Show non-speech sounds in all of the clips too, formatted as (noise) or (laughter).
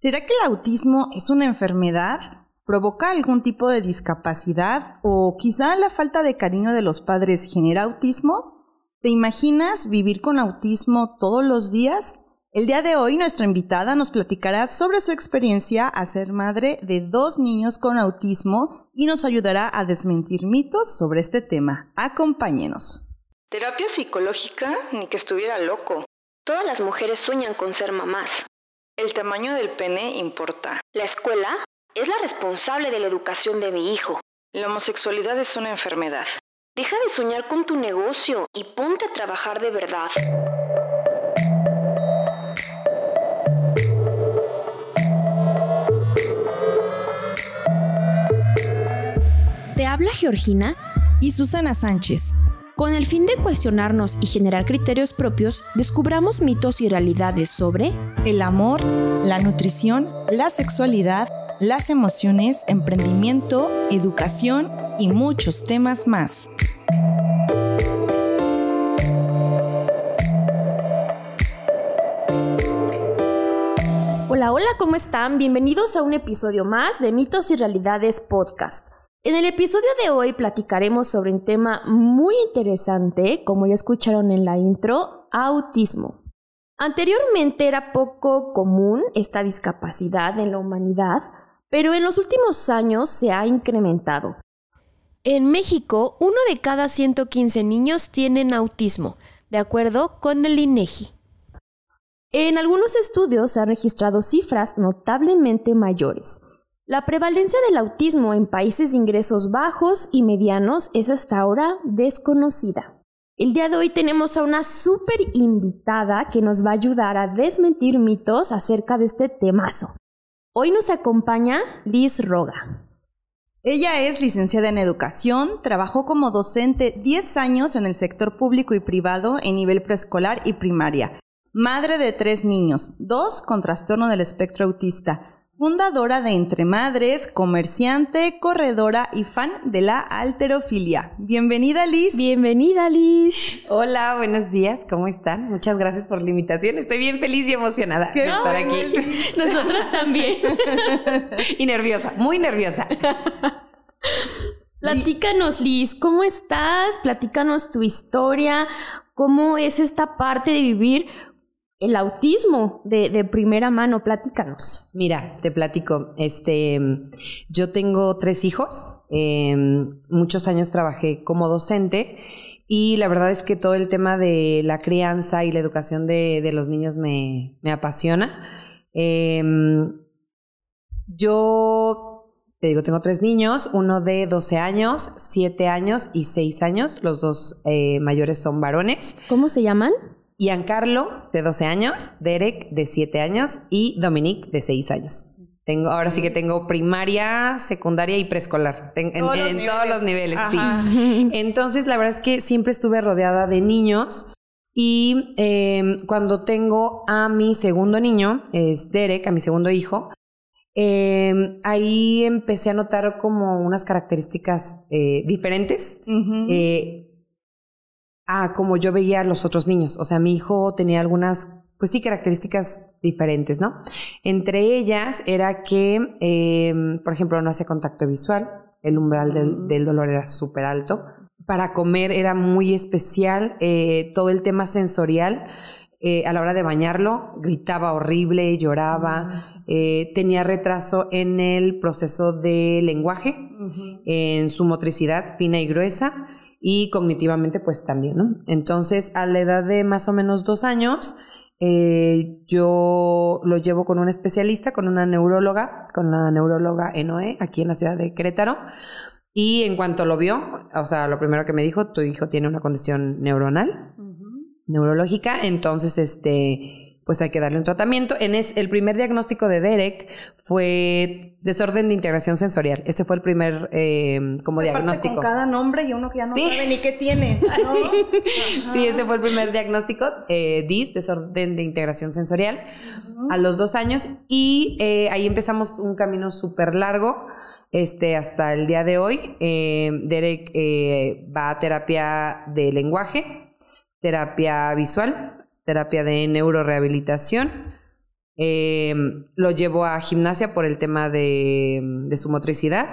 ¿Será que el autismo es una enfermedad? ¿Provoca algún tipo de discapacidad? ¿O quizá la falta de cariño de los padres genera autismo? ¿Te imaginas vivir con autismo todos los días? El día de hoy nuestra invitada nos platicará sobre su experiencia a ser madre de dos niños con autismo y nos ayudará a desmentir mitos sobre este tema. Acompáñenos. Terapia psicológica ni que estuviera loco. Todas las mujeres sueñan con ser mamás. El tamaño del pene importa. La escuela es la responsable de la educación de mi hijo. La homosexualidad es una enfermedad. Deja de soñar con tu negocio y ponte a trabajar de verdad. Te habla Georgina y Susana Sánchez. Con el fin de cuestionarnos y generar criterios propios, descubramos mitos y realidades sobre el amor, la nutrición, la sexualidad, las emociones, emprendimiento, educación y muchos temas más. Hola, hola, ¿cómo están? Bienvenidos a un episodio más de Mitos y Realidades Podcast. En el episodio de hoy platicaremos sobre un tema muy interesante, como ya escucharon en la intro, autismo. Anteriormente era poco común esta discapacidad en la humanidad, pero en los últimos años se ha incrementado. En México, uno de cada 115 niños tienen autismo, de acuerdo con el INEGI. E en algunos estudios se han registrado cifras notablemente mayores. La prevalencia del autismo en países de ingresos bajos y medianos es hasta ahora desconocida. El día de hoy tenemos a una súper invitada que nos va a ayudar a desmentir mitos acerca de este temazo. Hoy nos acompaña Liz Roga. Ella es licenciada en educación, trabajó como docente 10 años en el sector público y privado en nivel preescolar y primaria. Madre de tres niños, dos con trastorno del espectro autista fundadora de Entre Madres, comerciante, corredora y fan de la alterofilia. Bienvenida Liz. Bienvenida Liz. Hola, buenos días, ¿cómo están? Muchas gracias por la invitación. Estoy bien feliz y emocionada de estar aquí. (laughs) Nosotras también. (laughs) y nerviosa, muy nerviosa. Platícanos, Liz, ¿cómo estás? Platícanos tu historia, cómo es esta parte de vivir el autismo de, primera mano. Platícanos. Mira, te platico. Este, yo tengo tres hijos. Em, muchos años trabajé como docente y la verdad es que todo el tema de la crianza y la educación de, los niños me, apasiona. Em, yo te digo, tengo tres niños, uno de 12 años, 7 años y 6 años. Los dos eh, mayores son varones. ¿Cómo se llaman? Giancarlo, de 12 años, Derek, de 7 años, y Dominique, de 6 años. Tengo, ahora sí que tengo primaria, secundaria y preescolar. En, todos los niveles, sí. (laughs) Entonces, la verdad es que siempre estuve rodeada de niños. Y em, cuando tengo a mi segundo niño, es Derek, a mi segundo hijo, em, ahí empecé a notar como unas características eh, diferentes a como yo veía a los otros niños. O sea, mi hijo tenía algunas, pues sí, características diferentes, ¿no? Entre ellas era que, em, por ejemplo, no hacía contacto visual, el umbral del, dolor era súper alto. Para comer era muy especial, eh, todo el tema sensorial. Eh, a la hora de bañarlo, gritaba horrible, lloraba, eh, tenía retraso en el proceso de lenguaje, en su motricidad fina y gruesa, y cognitivamente pues también, ¿no? Entonces, a la edad de más o menos dos años, eh, yo lo llevo con un especialista, con una neuróloga, con la neuróloga Enoe, aquí en la ciudad de Querétaro. Y en cuanto lo vio, o sea, lo primero que me dijo, tu hijo tiene una condición neuronal, neurológica, entonces, este, pues hay que darle un tratamiento. En el primer diagnóstico de Derek fue desorden de integración sensorial. Ese fue el primer eh, como diagnóstico. Con cada nombre y uno que ya no sabe ni qué tiene. (laughs) ¿Sí? ese fue el primer diagnóstico, eh, DIS, desorden de integración sensorial, a los dos años. Y eh, ahí empezamos un camino súper largo. Este, hasta el día de hoy, Derek va a terapia de lenguaje, terapia visual, terapia de neurorehabilitación, Eh, lo llevo a gimnasia por el tema de, su motricidad.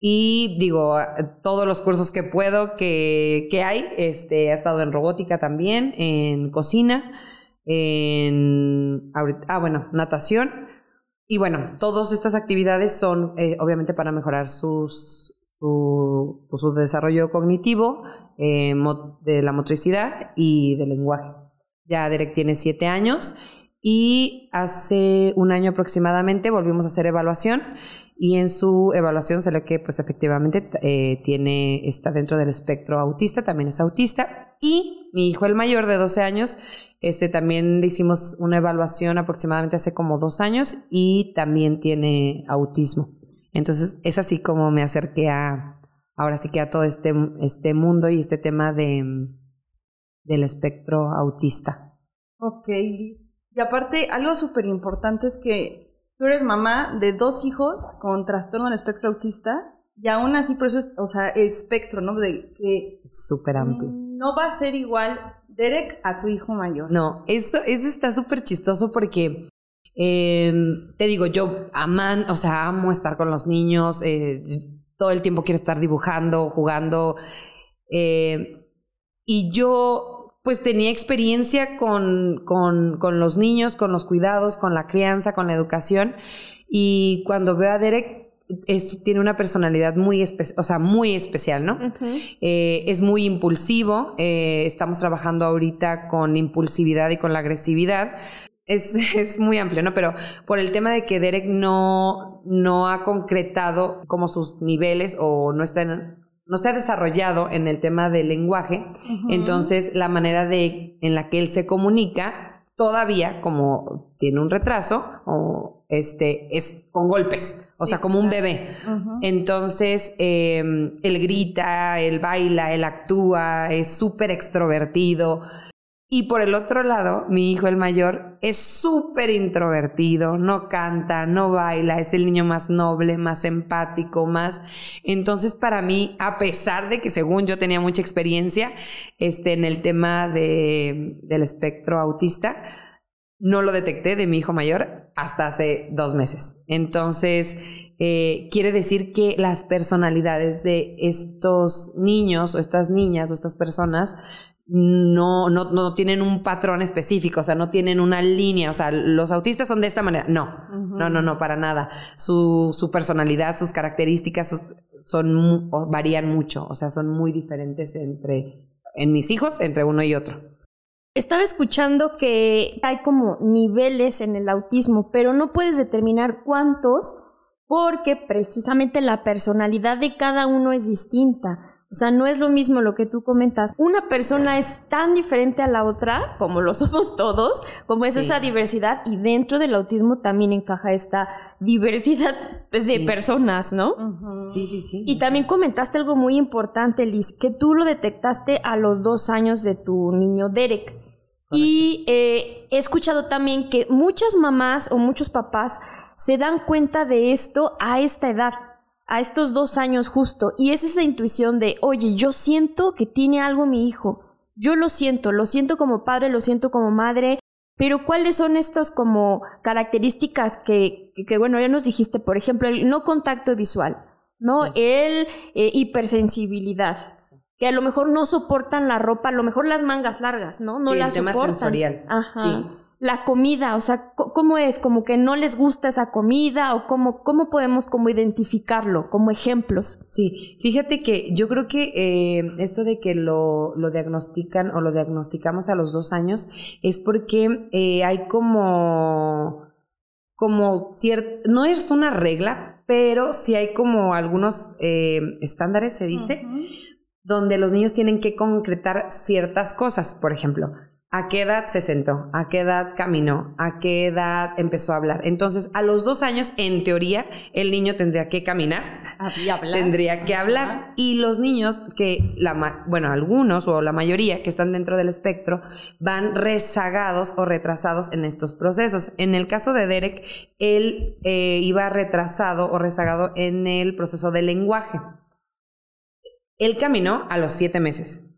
Y digo, todos los cursos que puedo que, que hay, este, ha estado en robótica también, en cocina, en, ah, bueno, natación. Y bueno, todas estas actividades son eh, obviamente para mejorar su, pues, su desarrollo cognitivo, eh, de la motricidad y del lenguaje. Ya Derek tiene siete años y hace un año aproximadamente volvimos a hacer evaluación y en su evaluación se ve que pues efectivamente eh, tiene, está dentro del espectro autista, también es autista. Y mi hijo el mayor de 12 años, este también le hicimos una evaluación aproximadamente hace como dos años y también tiene autismo. Entonces es así como me acerqué a, ahora sí que a todo este, este mundo y este tema de, del espectro autista. Ok, y aparte algo súper importante es que tú eres mamá de dos hijos con trastorno del espectro autista y aún así, por eso es, o sea, espectro, ¿no? De que... Súper amplio. No va a ser igual Derek a tu hijo mayor. No, eso, eso está súper chistoso porque... Em, te digo, yo aman, o sea, amo estar con los niños, eh, todo el tiempo quiero estar dibujando, jugando. Eh, y yo pues tenía experiencia con, con, con, los niños, con los cuidados, con la crianza, con la educación. Y cuando veo a Derek, tiene una personalidad muy, o sea, muy especial, ¿no? Eh, es muy impulsivo. Eh, estamos trabajando ahorita con impulsividad y con la agresividad. Es, (laughs) es, muy amplio, ¿no? Pero por el tema de que Derek no, no ha concretado como sus niveles o no está en, no se ha desarrollado en el tema del lenguaje, entonces la manera de, en la que él se comunica todavía como tiene un retraso o este es con golpes, o sea, como un bebé. Entonces, em, él grita, él baila, él actúa, es súper extrovertido. Y por el otro lado, mi hijo el mayor es súper introvertido, no canta, no baila, es el niño más noble, más empático, más... Entonces para mí, a pesar de que según yo tenía mucha experiencia este, en el tema de, del espectro autista, no lo detecté de mi hijo mayor hasta hace dos meses. Entonces, eh, quiere decir que las personalidades de estos niños o estas niñas o estas personas no, no, no tienen un patrón específico, o sea, no tienen una línea, o sea, los autistas son de esta manera. No, no, no, no, para nada. Su, su personalidad, sus características son, varían mucho, o sea, son muy diferentes entre, en mis hijos, entre uno y otro. Estaba escuchando que hay como niveles en el autismo, pero no puedes determinar cuántos porque precisamente la personalidad de cada uno es distinta. O sea, no es lo mismo lo que tú comentas. Una persona es tan diferente a la otra, como lo (laughs) somos todos, como es esa diversidad, y dentro del autismo también encaja esta diversidad de personas, ¿no? Sí, sí, sí. Y también comentaste algo muy importante, Liz, que tú lo detectaste a los dos años de tu niño Derek. Y eh, he escuchado también que muchas mamás o muchos papás se dan cuenta de esto a esta edad a estos dos años justo. Y es esa intuición de, oye, yo siento que tiene algo mi hijo. Yo lo siento, lo siento como padre, lo siento como madre, pero ¿cuáles son estas como características que, que bueno, ya nos dijiste, por ejemplo, el no contacto visual, ¿no? El eh, hipersensibilidad, que a lo mejor no soportan la ropa, a lo mejor las mangas largas, ¿no? No sí, las el tema sensorial. Ajá la comida, o sea, ¿cómo es? ¿Como que no les gusta esa comida o cómo, cómo podemos como identificarlo como ejemplos? Sí, fíjate que yo creo que eh, esto de que lo, lo, diagnostican o lo diagnosticamos a los dos años es porque eh, hay como, como cierto, no es una regla, pero sí hay como algunos eh, estándares, se dice, donde los niños tienen que concretar ciertas cosas, por ejemplo ¿A qué edad se sentó? ¿A qué edad caminó? ¿A qué edad empezó a hablar? Entonces, a los dos años, en teoría, el niño tendría que caminar. hablar. Tendría que hablar. Y los niños que, la, bueno, algunos o la mayoría que están dentro del espectro van rezagados o retrasados en estos procesos. En el caso de Derek, él eh, iba retrasado o rezagado en el proceso del lenguaje. Él caminó a los siete meses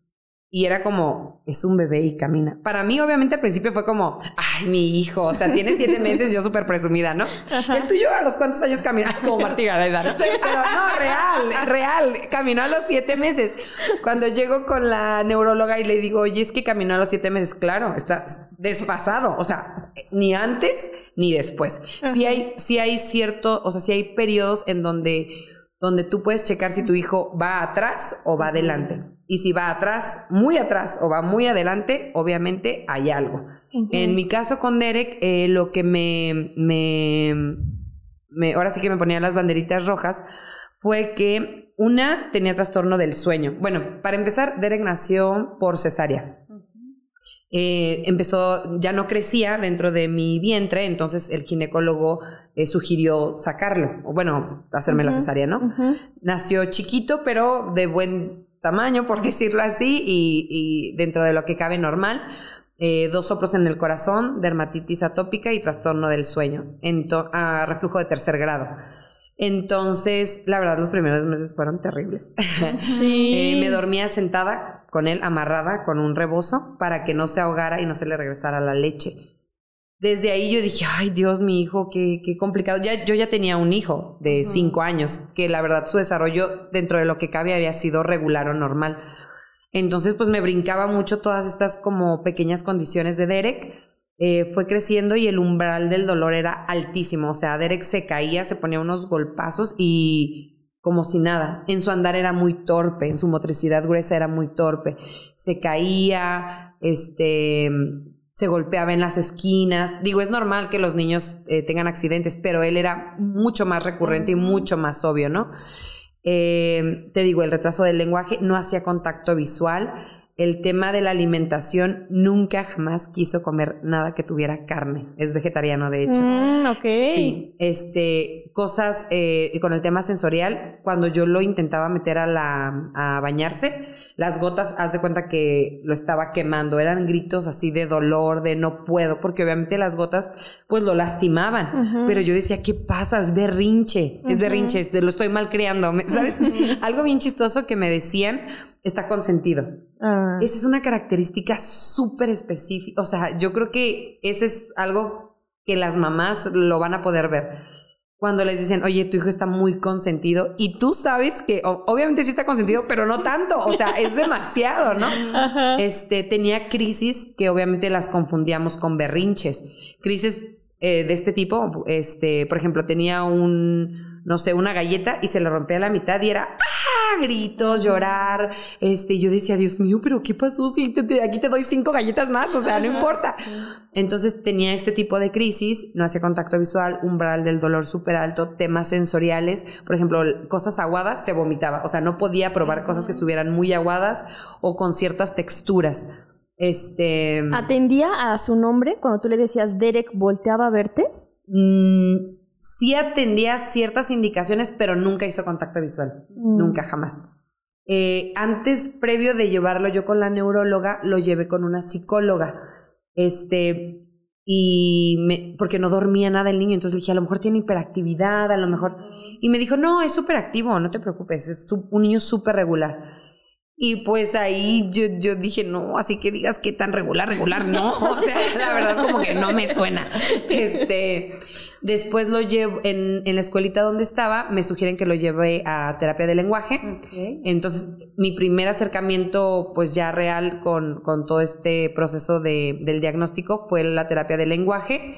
y era como, es un bebé y camina. Para mí, obviamente, al principio fue como, ay, mi hijo, o sea, tiene siete meses, yo súper presumida, ¿no? El tuyo a los cuántos años caminó, (laughs) como Martí Gareda, ¿no? Pero no, real, real, caminó a los siete meses. Cuando llego con la neuróloga y le digo, oye, es que caminó a los siete meses, claro, está desfasado, o sea, ni antes ni después. Sí hay, sí hay cierto, o sea, sí hay periodos en donde donde tú puedes checar si tu hijo va atrás o va adelante. Y si va atrás, muy atrás o va muy adelante, obviamente hay algo. En mi caso con Derek, eh, lo que me, me, me, ahora sí que me ponía las banderitas rojas, fue que una tenía trastorno del sueño. Bueno, para empezar, Derek nació por cesárea. Eh, empezó, ya no crecía dentro de mi vientre, entonces el ginecólogo eh, sugirió sacarlo, o bueno, hacerme la cesárea, ¿no? Nació chiquito, pero de buen tamaño, por (laughs) decirlo así, y, dentro de lo que cabe normal. Eh, dos soplos en el corazón, dermatitis atópica y trastorno del sueño, a reflujo de tercer grado. Entonces, la verdad, los primeros meses fueron terribles. (laughs) Sí. me dormía sentada con él amarrada con un rebozo para que no se ahogara y no se le regresara la leche. Desde ahí yo dije, ay Dios, mi hijo, qué, qué complicado. Ya, yo ya tenía un hijo de cinco años, que la verdad su desarrollo dentro de lo que cabe había sido regular o normal. Entonces, pues me brincaba mucho todas estas como pequeñas condiciones de Derek. Eh, fue creciendo y el umbral del dolor era altísimo. O sea, Derek se caía, se ponía unos golpazos y como si nada. En su andar era muy torpe, en su motricidad gruesa era muy torpe. Se caía, este, se golpeaba en las esquinas. Digo, es normal que los niños eh, tengan accidentes, pero él era mucho más recurrente y mucho más obvio, ¿no? Eh, te digo, el retraso del lenguaje no hacía contacto visual el tema de la alimentación nunca jamás quiso comer nada que tuviera carne. Es vegetariano, de hecho. Mm, ok. Sí. Este, cosas eh, con el tema sensorial, cuando yo lo intentaba meter a, la, a bañarse, las gotas, haz de cuenta que lo estaba quemando. Eran gritos así de dolor, de no puedo, porque obviamente las gotas pues lo lastimaban. Pero yo decía, ¿qué pasa? Es berrinche, es berrinche, lo estoy malcriando, ¿sabes? (laughs) Algo bien chistoso que me decían está consentido. Ah. Esa es una característica súper específica. O sea, yo creo que ese es algo que las mamás lo van a poder ver. Cuando les dicen, oye, tu hijo está muy consentido y tú sabes que obviamente sí está consentido, pero no tanto, o sea, es demasiado, ¿no? Este, tenía crisis que obviamente las confundíamos con berrinches. Crisis eh, de este tipo, este, por ejemplo, tenía un, no sé, una galleta y se le rompía a la mitad y era, gritos, llorar. Este, yo decía, Dios mío, pero ¿qué pasó? Si aquí te doy cinco galletas más, o sea, no importa. Entonces tenía este tipo de crisis, no hacía contacto visual, umbral del dolor súper alto, temas sensoriales, por ejemplo, cosas aguadas, se vomitaba, o sea, no podía probar cosas que estuvieran muy aguadas o con ciertas texturas. Este. ¿Atendía a su nombre cuando tú le decías Derek volteaba a verte? Mm, sí atendía ciertas indicaciones, pero nunca hizo contacto visual. Mm. Nunca, jamás. Eh, antes, previo de llevarlo yo con la neuróloga, lo llevé con una psicóloga. Este, y me, porque no dormía nada el niño, entonces le dije, a lo mejor tiene hiperactividad, a lo mejor. Y me dijo, no, es súper activo, no te preocupes, es un niño súper regular. Y pues ahí yo, yo dije, no, así que digas que tan regular, regular, no. (laughs) O sea, la verdad como que no me suena. Este, después lo llevo en, en la escuelita donde estaba, me sugieren que lo lleve a terapia de lenguaje. Entonces, mi primer acercamiento, pues ya real con, con todo este proceso de, del diagnóstico fue la terapia de lenguaje.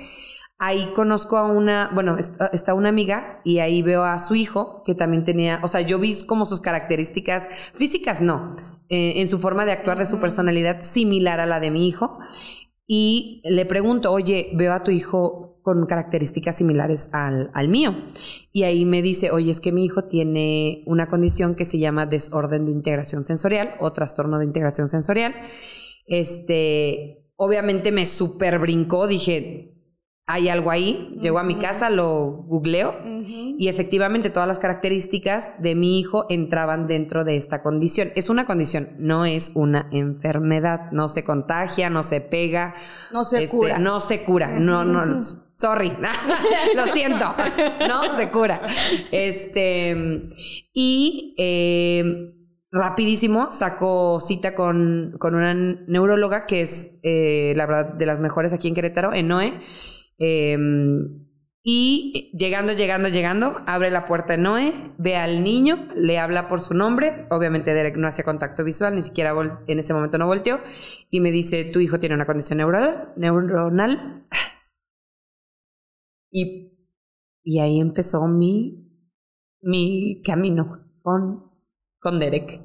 Ahí conozco a una, bueno, está una amiga y ahí veo a su hijo que también tenía, o sea, yo vi como sus características físicas, no, eh, en su forma de actuar, de su personalidad similar a la de mi hijo. Y le pregunto, oye, veo a tu hijo con características similares al, al mío. Y ahí me dice, oye, es que mi hijo tiene una condición que se llama desorden de integración sensorial o trastorno de integración sensorial. Este, obviamente me super brincó, dije, hay algo ahí. Llego a mi casa, lo googleo y efectivamente todas las características de mi hijo entraban dentro de esta condición. Es una condición, no es una enfermedad. No se contagia, no se pega. No se este, cura. No se cura. No, no. Sorry. (laughs) lo siento. No se cura. Este. Y. Eh, rapidísimo saco cita con, con una neuróloga que es, eh, la verdad, de las mejores aquí en Querétaro, en Noé. Em, y llegando, llegando, llegando, abre la puerta de Noé, ve al niño, le habla por su nombre. Obviamente Derek no hacía contacto visual, ni siquiera en ese momento no volteó. Y me dice, tu hijo tiene una condición neuronal. Y, y ahí empezó mi, mi camino con, con Derek.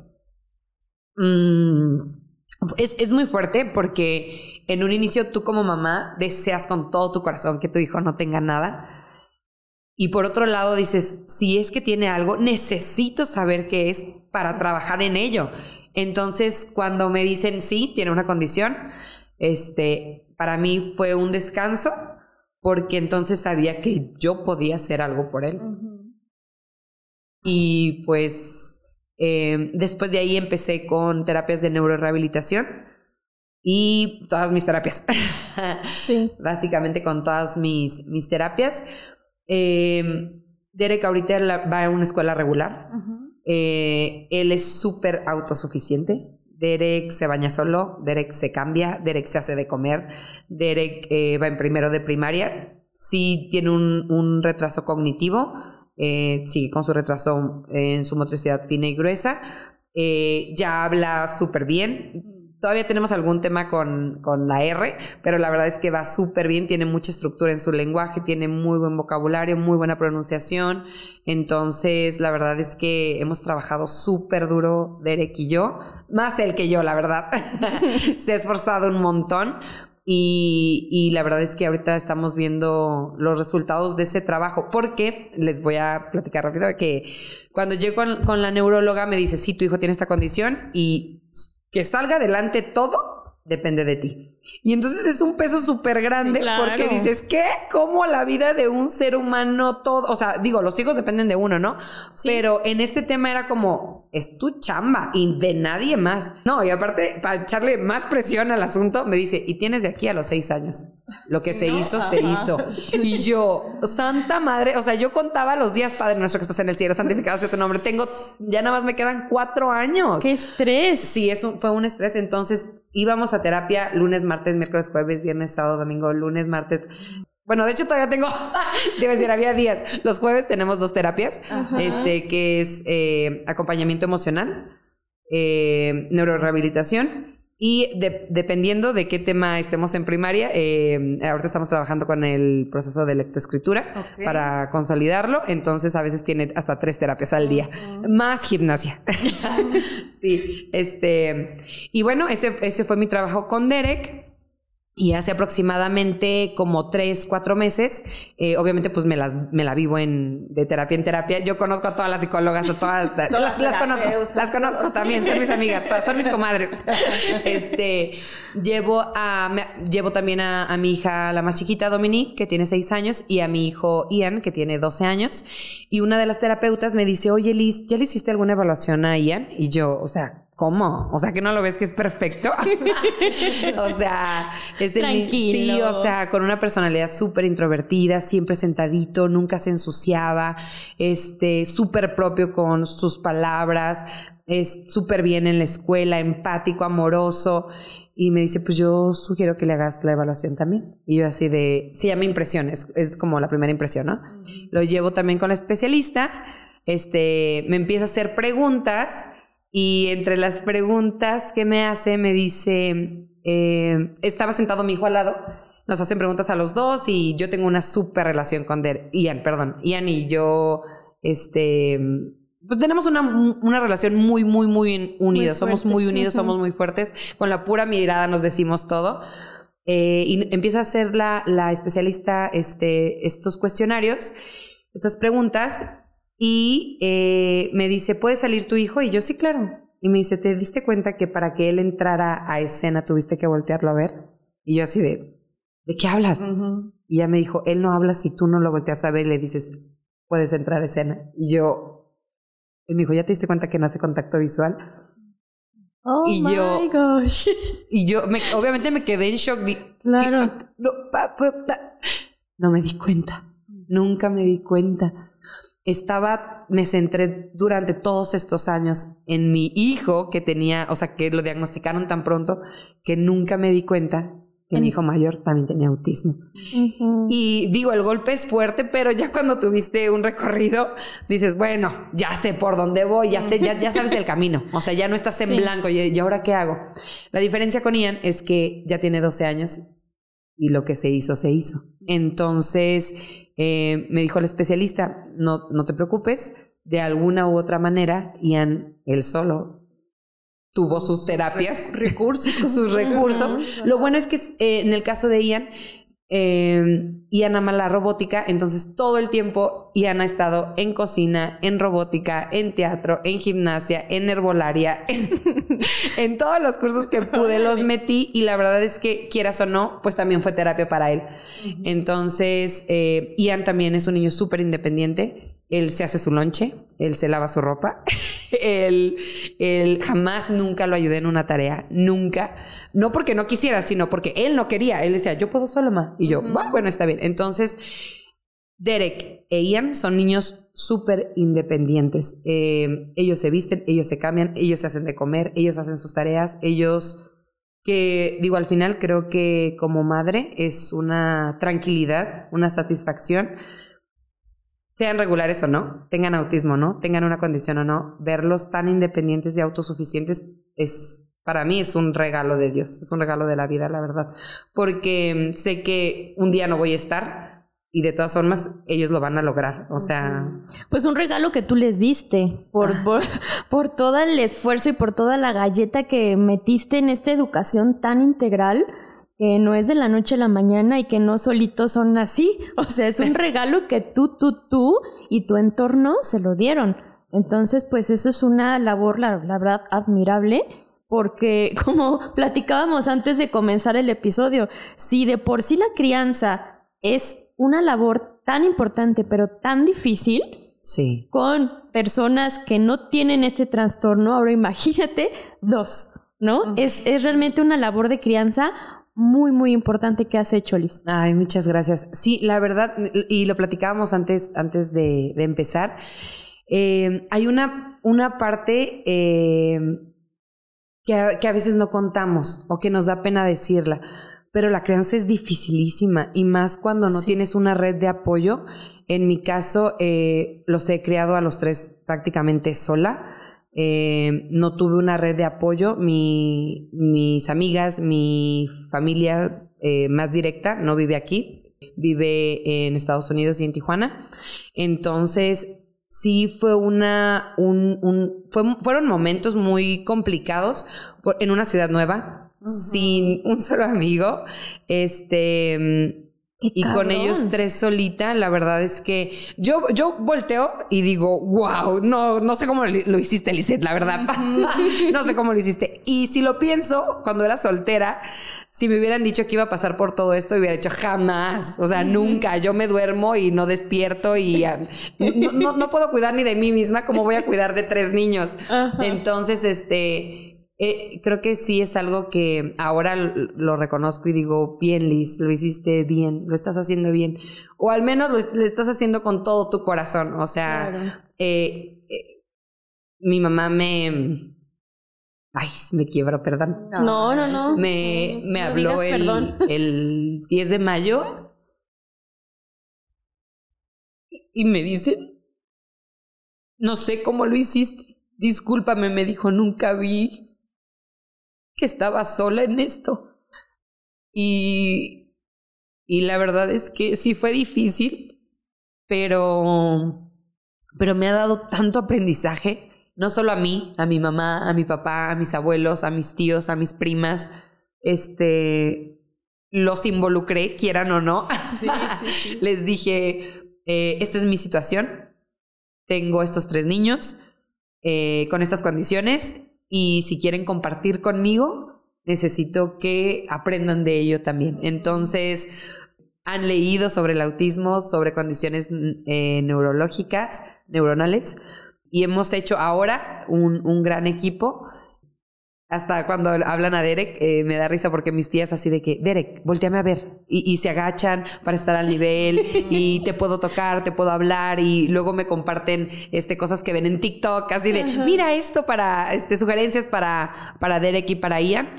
Mm, es, es muy fuerte porque en un inicio tú como mamá deseas con todo tu corazón que tu hijo no tenga nada. Y por otro lado dices, si es que tiene algo, necesito saber qué es para trabajar en ello. Entonces, cuando me dicen, sí, tiene una condición, este, para mí fue un descanso porque entonces sabía que yo podía hacer algo por él. Y pues eh, después de ahí empecé con terapias de neurorehabilitación y todas mis terapias. (laughs) Sí. Básicamente con todas mis, mis terapias. Eh, Derek ahorita va a una escuela regular. Eh, él es súper autosuficiente. Derek se baña solo, Derek se cambia, Derek se hace de comer, Derek va en primero de primaria. Sí tiene un, un retraso cognitivo, eh, sigue con su retraso en su motricidad fina y gruesa. Eh, ya habla súper bien. Todavía tenemos algún tema con, con la R, pero la verdad es que va súper bien, tiene mucha estructura en su lenguaje, tiene muy buen vocabulario, muy buena pronunciación. Entonces, la verdad es que hemos trabajado súper duro, Derek y yo, más él que yo, la verdad. (laughs) Se ha esforzado un montón, y, la verdad es que ahorita estamos viendo los resultados de ese trabajo, porque les voy a platicar rápido que cuando llego con, con la neuróloga me dice, sí, tu hijo tiene esta condición y que salga adelante todo depende de ti. Y entonces es un peso súper grande porque dices, ¿qué? ¿Cómo la vida de un ser humano todo? O sea, digo, los hijos dependen de uno, ¿no? Pero en este tema era como, es tu chamba y de nadie más. No, y aparte, para echarle más presión al asunto, me dice, y tienes de aquí a los seis años. Lo que se hizo, se hizo. Y yo, santa madre, o sea, yo contaba los días, Padre nuestro que estás en el cielo, santificado sea tu nombre. Tengo, ya nada más me quedan cuatro años. ¡Qué estrés! Sí, eso fue un estrés. Entonces íbamos a terapia lunes, martes, miércoles, jueves, viernes, sábado, domingo, lunes, martes. Bueno, de hecho todavía tengo, (laughs) debo decir, había días. Los jueves tenemos dos terapias, este, que es eh, acompañamiento emocional, eh, neurorehabilitación y dependiendo de qué tema estemos en primaria, eh, ahorita estamos trabajando con el proceso de lectoescritura para consolidarlo, entonces a veces tiene hasta tres terapias al día, más gimnasia. (laughs) sí, este, y bueno, ese, ese fue mi trabajo con Derek. Y hace aproximadamente como tres, cuatro meses, eh, obviamente pues me, las, me la vivo en, de terapia en terapia. Yo conozco a todas las psicólogas, a todas, (laughs) las, conozco, las conozco también, son mis amigas, son mis (laughs) comadres. Este, llevo, a, llevo también a, mi hija, la más chiquita, Dominique, que tiene seis años, y a mi hijo Ian, que tiene 12 años. Y una de las terapeutas me dice, oye Liz, ¿ya le hiciste alguna evaluación a Ian? Y yo, o sea, ¿Cómo? O sea, que no lo ves que es perfecto. (laughs) o sea, es el Tranquilo. Sí, o sea, con una personalidad súper introvertida, siempre sentadito, nunca se ensuciaba, este, súper propio con sus palabras, es súper bien en la escuela, empático, amoroso. Y me dice, pues yo sugiero que le hagas la evaluación también. Y yo así de, se llama impresión, es, es como la primera impresión, ¿no? Lo llevo también con la especialista, este, me empieza a hacer preguntas y entre las preguntas que me hace, me dice, eh, estaba sentado mi hijo al lado, nos hacen preguntas a los dos y yo tengo una súper relación con Ian, perdón, Ian y yo, este, pues tenemos una, una relación muy, muy, muy unida, somos muy unidos, somos muy fuertes, con la pura mirada nos decimos todo. Eh, y empieza a hacer la, la especialista este, estos cuestionarios, estas preguntas, y eh, me dice, ¿puede salir tu hijo? Y yo, sí, claro. Y me dice, ¿te diste cuenta que para que él entrara a escena tuviste que voltearlo a ver? Y yo así de, ¿de qué hablas? Y ella me dijo, él no habla si tú no lo volteas a ver y le dices, puedes entrar a escena. Y yo, y me dijo, ¿ya te diste cuenta que no hace contacto visual? Oh y my yo, gosh. (laughs) Y yo, me, obviamente me quedé en shock. Claro. no, no me di cuenta. Nunca me di cuenta estaba me centré durante todos estos años en mi hijo que tenía, o sea, que lo diagnosticaron tan pronto que nunca me di cuenta que mi hijo mayor también tenía autismo. Y digo, el golpe es fuerte, pero ya cuando tuviste un recorrido, dices, bueno, ya sé por dónde voy, ya, ya, sabes el camino. O sea, ya no estás en blanco. ¿Y, ¿Y ahora qué hago? La diferencia con Ian es que ya tiene 12 años y lo que se hizo, se hizo. Entonces, eh, me dijo el especialista, no, no te preocupes, de alguna u otra manera, Ian, él solo, tuvo sus terapias, recursos, (laughs) sus recursos. Lo bueno es que eh, en el caso de Ian, eh, Ian ama la robótica, entonces todo el tiempo Ian ha estado en cocina, en robótica, en teatro, en gimnasia, en herbolaria, (laughs) en, todos los cursos que pude los metí y la verdad es que quieras o no, pues también fue terapia para él. Entonces, eh, Ian también es un niño súper independiente él se hace su lonche, él se lava su ropa, (laughs) él, él, jamás, nunca lo ayudé en una tarea, nunca. No porque no quisiera, sino porque él no quería. Él decía, yo puedo solo, ma. Y yo, bueno, está bien. Entonces, Derek e Ian son niños súper independientes. Eh, ellos se visten, ellos se cambian, ellos se hacen de comer, ellos hacen sus tareas, ellos que digo, al final creo que como madre es una tranquilidad, una satisfacción sean regulares o no, tengan autismo o no, tengan una condición o no, verlos tan independientes y autosuficientes es, para mí es un regalo de Dios, es un regalo de la vida, la verdad. Porque sé que un día no voy a estar y de todas formas ellos lo van a lograr, o sea... Pues un regalo que tú les diste por, ah. por, (laughs) por todo el esfuerzo y por toda la galleta que metiste en esta educación tan integral que no es de la noche a la mañana y que no solitos son así. (laughs) O sea, es un (laughs) regalo que tú, tú, tú y tu entorno se lo dieron. Entonces, pues eso es una labor, la, verdad, admirable, porque (laughs) como platicábamos antes de comenzar el episodio, si de por sí la crianza es una labor tan importante, pero tan difícil, sí. con personas que no tienen este trastorno, ahora imagínate dos, ¿no? Es, es realmente una labor de crianza muy, muy importante que has hecho, Liz. Ay, muchas gracias. Sí, la verdad, y lo platicábamos antes, antes de, empezar, eh, hay una, una parte eh, que, a, veces no contamos o que nos da pena decirla, pero la crianza es dificilísima y más cuando no tienes una red de apoyo. En mi caso, eh, los he criado a los tres prácticamente sola. Eh, no tuve una red de apoyo. Mi, mis amigas, mi familia eh, más directa no vive aquí, vive en Estados Unidos y en Tijuana. Entonces, sí fue una, un, un fueron momentos muy complicados en una ciudad nueva, sin un solo amigo. Este y con ellos tres solita, la verdad es que yo, yo volteo y digo, wow, no, no sé cómo lo hiciste, Lisette, la verdad. (laughs) no sé cómo lo hiciste. Y si lo pienso, cuando era soltera, si me hubieran dicho que iba a pasar por todo esto, hubiera dicho jamás. O sea, nunca. Yo me duermo y no despierto y ah, no, no, puedo cuidar ni de mí misma como voy a cuidar de tres niños. Entonces, este eh, creo que sí es algo que ahora lo reconozco y digo, bien Liz, lo hiciste bien, lo estás haciendo bien. O al menos lo, estás haciendo con todo tu corazón. O sea, eh, eh, mi mamá me... Ay, me quiebro, perdón. No, no, no. Me, me habló el, (laughs) el 10 de mayo y me dice, no sé cómo lo hiciste. Discúlpame, me dijo, nunca vi que estaba sola en esto. Y, y la verdad es que sí fue difícil, pero, pero me ha dado tanto aprendizaje, no solo a mí, a mi mamá, a mi papá, a mis abuelos, a mis tíos, a mis primas, este, los involucré, quieran o no. (laughs) Les dije, eh, esta es mi situación, tengo estos tres niños eh, con estas condiciones y si quieren compartir conmigo, necesito que aprendan de ello también. Entonces, han leído sobre el autismo, sobre condiciones eh, neurológicas, neuronales, y hemos hecho ahora un, un gran equipo hasta cuando hablan a Derek, eh, me da risa porque mis tías así de que, Derek, volteame a ver. Y, se agachan para estar al nivel (laughs) y te puedo tocar, te puedo hablar y luego me comparten este, cosas que ven en TikTok, así de, mira esto para, este, sugerencias para, para Derek y para Ian.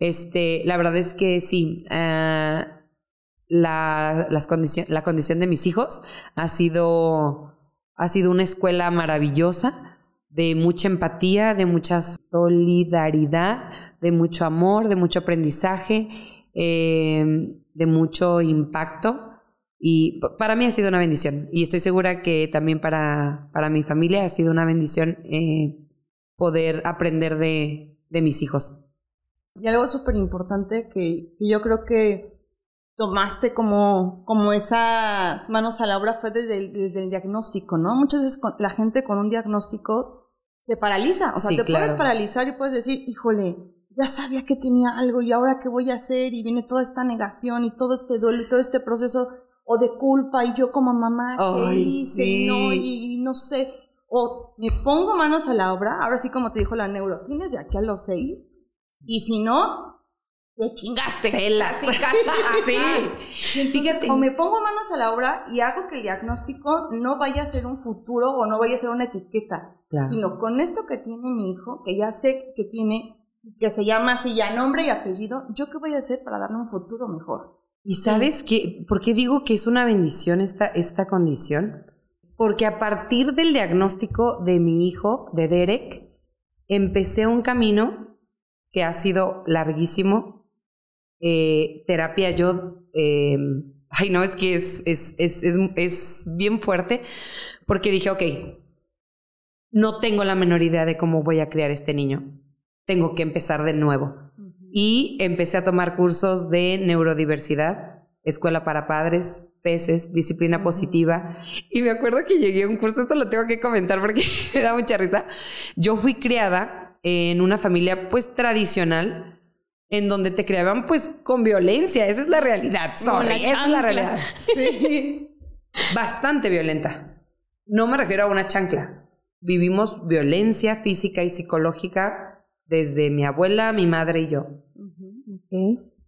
Este, la verdad es que sí, uh, la, las la condición de mis hijos ha sido, ha sido una escuela maravillosa de mucha empatía, de mucha solidaridad, de mucho amor, de mucho aprendizaje, em, de mucho impacto. Y para mí ha sido una bendición. Y estoy segura que también para, para mi familia ha sido una bendición eh, poder aprender de, de, mis hijos. Y algo súper importante que, yo creo que tomaste como, como esas manos a la obra fue desde el, desde el diagnóstico, ¿no? Muchas veces la gente con un diagnóstico se paraliza. O sea, te puedes paralizar y puedes decir, híjole, ya sabía que tenía algo y ahora qué voy a hacer y viene toda esta negación y todo este duelo y todo este proceso o de culpa y yo como mamá ¿qué hice y no y, no sé o me pongo manos a la obra ahora sí como te dijo la neuro tienes de aquí a los seis y si no te chingaste. Casi, (laughs) casi, así. o me pongo manos a la obra y hago que el diagnóstico no vaya a ser un futuro o no vaya a ser una etiqueta, sino con esto que tiene mi hijo, que ya sé que tiene, que se llama así ya nombre y apellido, ¿yo qué voy a hacer para darle un futuro mejor? ¿Y sabes qué? ¿Por qué digo que es una bendición esta, esta condición? Porque a partir del diagnóstico de mi hijo, de Derek, empecé un camino que ha sido larguísimo, eh, terapia yo, eh, ay no, es que es, es, es, es, bien fuerte, porque dije, ok, no tengo la menor idea de cómo voy a criar este niño, tengo que empezar de nuevo. Y empecé a tomar cursos de neurodiversidad, escuela para padres, peces, disciplina positiva. Y me acuerdo que llegué a un curso, esto lo tengo que comentar porque (laughs) me da mucha risa. Yo fui criada en una familia pues tradicional, en donde te creaban pues con violencia, esa es la realidad, sorry, esa es la realidad. Sí. (laughs) Bastante violenta. No me refiero a una chancla. Vivimos violencia física y psicológica desde mi abuela, mi madre y yo.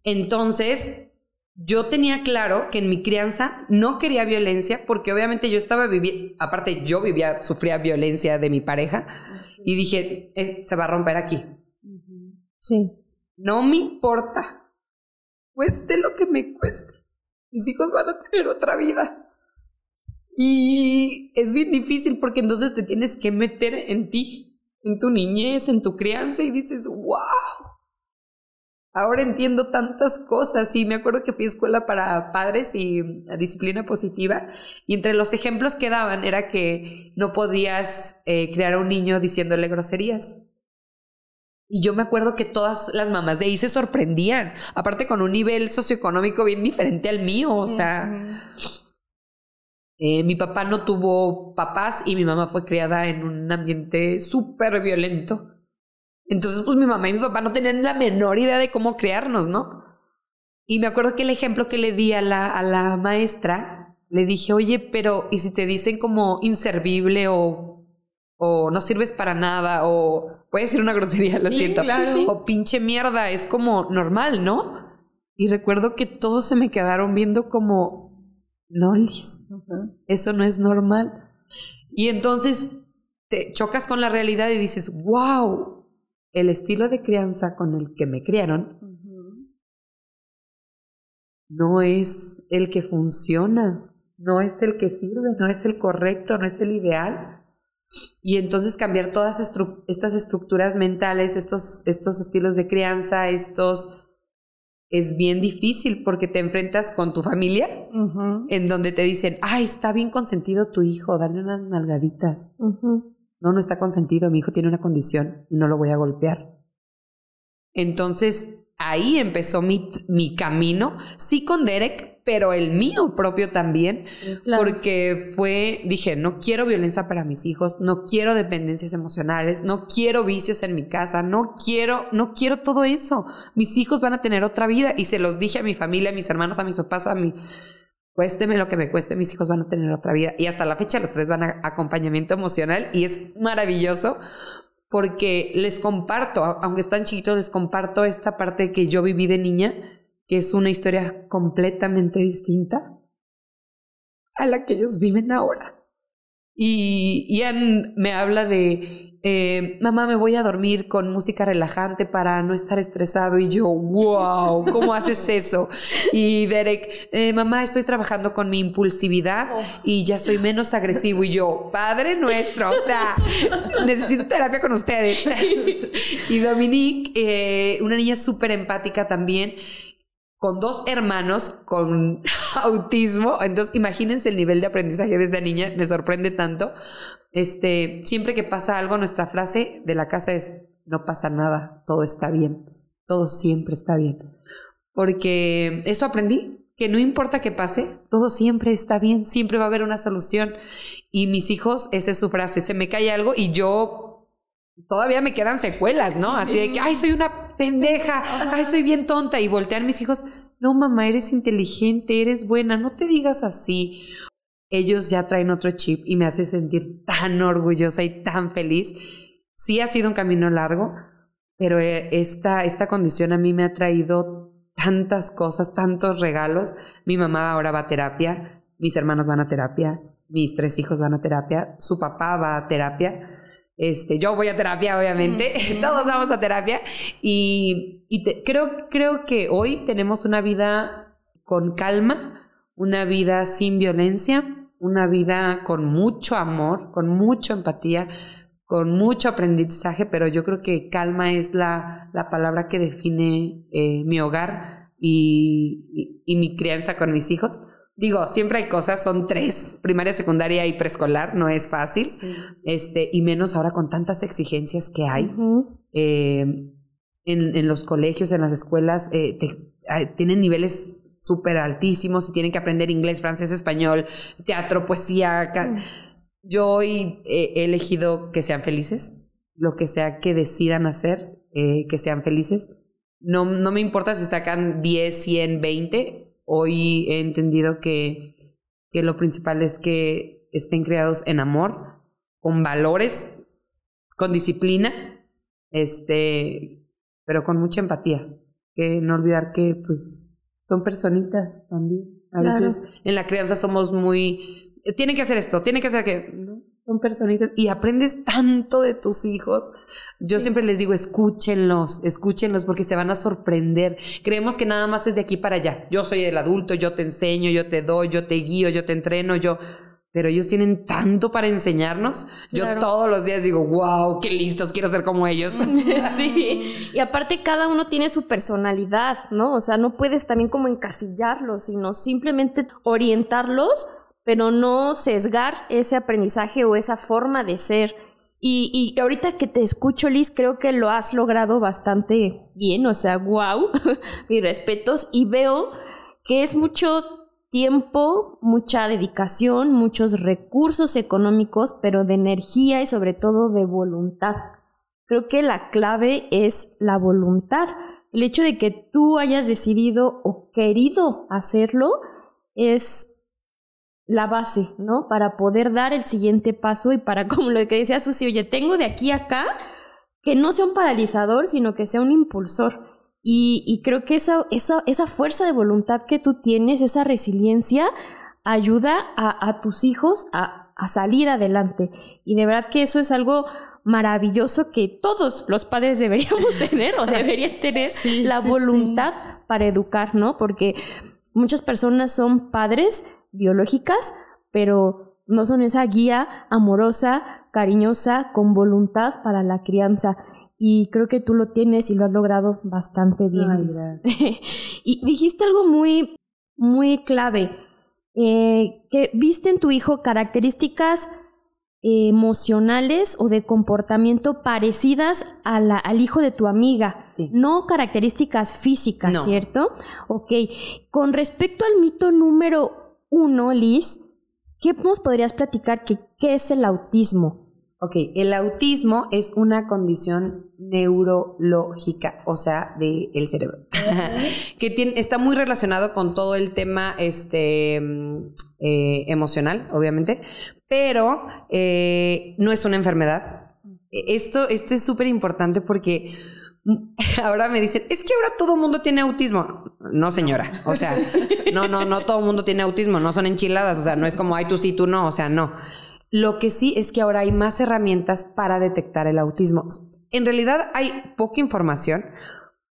Entonces, yo tenía claro que en mi crianza no quería violencia porque obviamente yo estaba viviendo, aparte yo vivía, sufría violencia de mi pareja y dije, se va a romper aquí. Sí. No me importa. Cueste lo que me cueste. Mis hijos van a tener otra vida. Y es bien difícil porque entonces te tienes que meter en ti, en tu niñez, en tu crianza y dices, wow. Ahora entiendo tantas cosas y me acuerdo que fui a escuela para padres y a disciplina positiva y entre los ejemplos que daban era que no podías eh, criar a un niño diciéndole groserías y yo me acuerdo que todas las mamás de ahí se sorprendían, aparte con un nivel socioeconómico bien diferente al mío, o sea, eh, mi papá no tuvo papás y mi mamá fue criada en un ambiente súper violento. Entonces, pues mi mamá y mi papá no tenían la menor idea de cómo criarnos, ¿no? Y me acuerdo que el ejemplo que le di a la, a la maestra, le dije, oye, pero ¿y si te dicen como inservible o, o no sirves para nada o voy a decir una grosería, lo siento. O pinche mierda, es como normal, ¿no? Y recuerdo que todos se me quedaron viendo como, no, Liz, eso no es normal. Y entonces te chocas con la realidad y dices, wow, el estilo de crianza con el que me criaron no es el que funciona, no es el que sirve, no es el correcto, no es el ideal. Y entonces cambiar todas estas estructuras mentales, estos, estos estilos de crianza, estos... Es bien difícil porque te enfrentas con tu familia, en donde te dicen, ay, está bien consentido tu hijo, dale unas nalgaditas. No, no está consentido, mi hijo tiene una condición y no lo voy a golpear. Entonces, ahí empezó mi, mi camino, sí con Derek, pero el mío propio también, porque fue, dije, no quiero violencia para mis hijos, no quiero dependencias emocionales, no quiero vicios en mi casa, no quiero, no quiero todo eso. Mis hijos van a tener otra vida y se los dije a mi familia, a mis hermanos, a mis papás, a mi cuésteme lo que me cueste, mis hijos van a tener otra vida. Y hasta la fecha los tres van a acompañamiento emocional y es maravilloso porque les comparto, aunque están chiquitos, les comparto esta parte que yo viví de niña, que es una historia completamente distinta a la que ellos viven ahora. Y Ian me habla de, eh, mamá, me voy a dormir con música relajante para no estar estresado. Y yo, wow, ¿cómo haces eso? Y Derek, eh, mamá, estoy trabajando con mi impulsividad y ya soy menos agresivo. Y yo, Padre nuestro, o sea, necesito terapia con ustedes. y Dominique, eh, una niña súper empática también con dos hermanos con (laughs) autismo. Entonces, imagínense el nivel de aprendizaje de esa niña, me sorprende tanto. Este, siempre que pasa algo, nuestra frase de la casa es, no pasa nada, todo está bien, todo siempre está bien. Porque eso aprendí, que no importa qué pase, todo siempre está bien, siempre va a haber una solución. Y mis hijos, esa es su frase, se me cae algo y yo todavía me quedan secuelas, ¿no? Así de que, ay, soy una pendeja, ay, soy bien tonta. Y voltean mis hijos, no, mamá, eres inteligente, eres buena, no te digas así. Ellos ya traen otro chip y me hace sentir tan orgullosa y tan feliz. Sí ha sido un camino largo, pero eh, esta, esta condición a mí me ha traído tantas cosas, tantos regalos. Mi mamá ahora va a terapia, mis hermanos van a terapia, mis tres hijos van a terapia, su papá va a terapia este, yo voy a terapia, obviamente, (laughs) todos vamos a terapia y, creo, creo que hoy tenemos una vida con calma, una vida sin violencia, una vida con mucho amor, con mucha empatía, con mucho aprendizaje, pero yo creo que calma es la, la palabra que define eh, mi hogar y, y mi crianza con mis hijos. Digo, siempre hay cosas, son tres, primaria, secundaria y preescolar, no es fácil. Este, y menos ahora con tantas exigencias que hay. Eh, en, en, los colegios, en las escuelas, eh, tienen niveles súper altísimos y tienen que aprender inglés, francés, español, teatro, poesía. Yo hoy he elegido que sean felices, lo que sea que decidan hacer, eh, que sean felices. No, no me importa si sacan 10, 100, 20 Hoy he entendido que, que lo principal es que estén creados en amor, con valores, con disciplina, este, pero con mucha empatía. Que no olvidar que pues son personitas también. A veces en la crianza somos muy tienen que hacer esto, tienen que hacer que son personitas y aprendes tanto de tus hijos. Yo siempre les digo, escúchenlos, escúchenlos porque se van a sorprender. Creemos que nada más es de aquí para allá. Yo soy el adulto, yo te enseño, yo te doy, yo te guío, yo te entreno, yo... Pero ellos tienen tanto para enseñarnos. Yo todos los días digo, wow, qué listos, quiero ser como ellos. (laughs) sí. Y aparte cada uno tiene su personalidad, ¿no? O sea, no puedes también como encasillarlos, sino simplemente orientarlos pero no sesgar ese aprendizaje o esa forma de ser. Y, y ahorita que te escucho, Liz, creo que lo has logrado bastante bien, o sea, wow, (laughs) mis respetos, y veo que es mucho tiempo, mucha dedicación, muchos recursos económicos, pero de energía y sobre todo de voluntad. Creo que la clave es la voluntad. El hecho de que tú hayas decidido o querido hacerlo es la base, ¿no? Para poder dar el siguiente paso y para, (laughs) como lo que decía Susi, oye, tengo de aquí a acá que no sea un paralizador, sino que sea un impulsor. Y, creo que esa, esa, esa, fuerza de voluntad que tú tienes, esa resiliencia, ayuda a, tus hijos a, salir adelante. Y de verdad que eso es algo maravilloso que todos los padres deberíamos (laughs) tener o deberían tener la voluntad para educar, ¿no? Porque muchas personas son padres biológicas, pero no son esa guía amorosa, cariñosa, con voluntad para la crianza. Y creo que tú lo tienes y lo has logrado bastante bien. (laughs) y dijiste algo muy, muy clave, eh, que viste en tu hijo características emocionales o de comportamiento parecidas a la, al hijo de tu amiga, no características físicas, ¿cierto? Ok, con respecto al mito número uno, Liz, ¿qué nos podrías platicar que, qué es el autismo? Ok, el autismo es una condición neurológica, o sea, del el cerebro, (laughs) que tiene, está muy relacionado con todo el tema este, mm, eh, emocional, obviamente, pero eh, no es una enfermedad, esto, esto es súper importante porque (laughs) ahora me dicen, es que ahora todo el mundo tiene autismo. No, señora. O sea, no, no, no todo el mundo tiene autismo. No son enchiladas. O sea, no es como, ay, tú sí, tú no. O sea, no. Lo que sí es que ahora hay más herramientas para detectar el autismo. En realidad hay poca información,